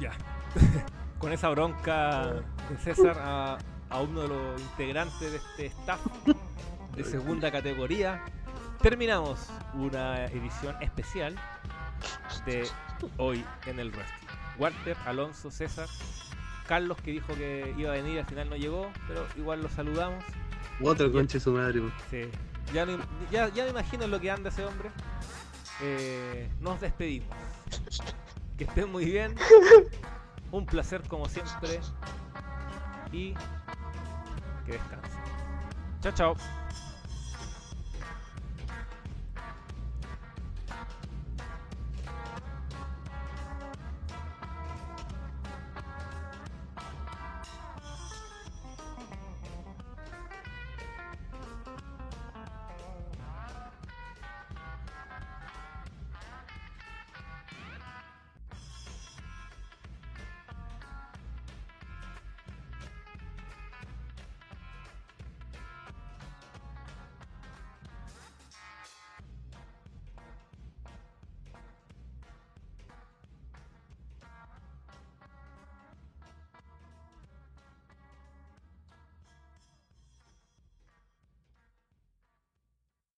Ya. Con esa bronca de César a, a uno de los integrantes de este staff de segunda categoría, terminamos una edición especial de hoy en el wrestling. Walter, Alonso, César, Carlos que dijo que iba a venir, al final no llegó, pero igual lo saludamos. Otro conche su madre. Sí. Ya, no- ya, ya me imagino lo que anda ese hombre. Eh, nos despedimos. Que estén muy bien. Un placer como siempre. Y que descansen. Chao, chao.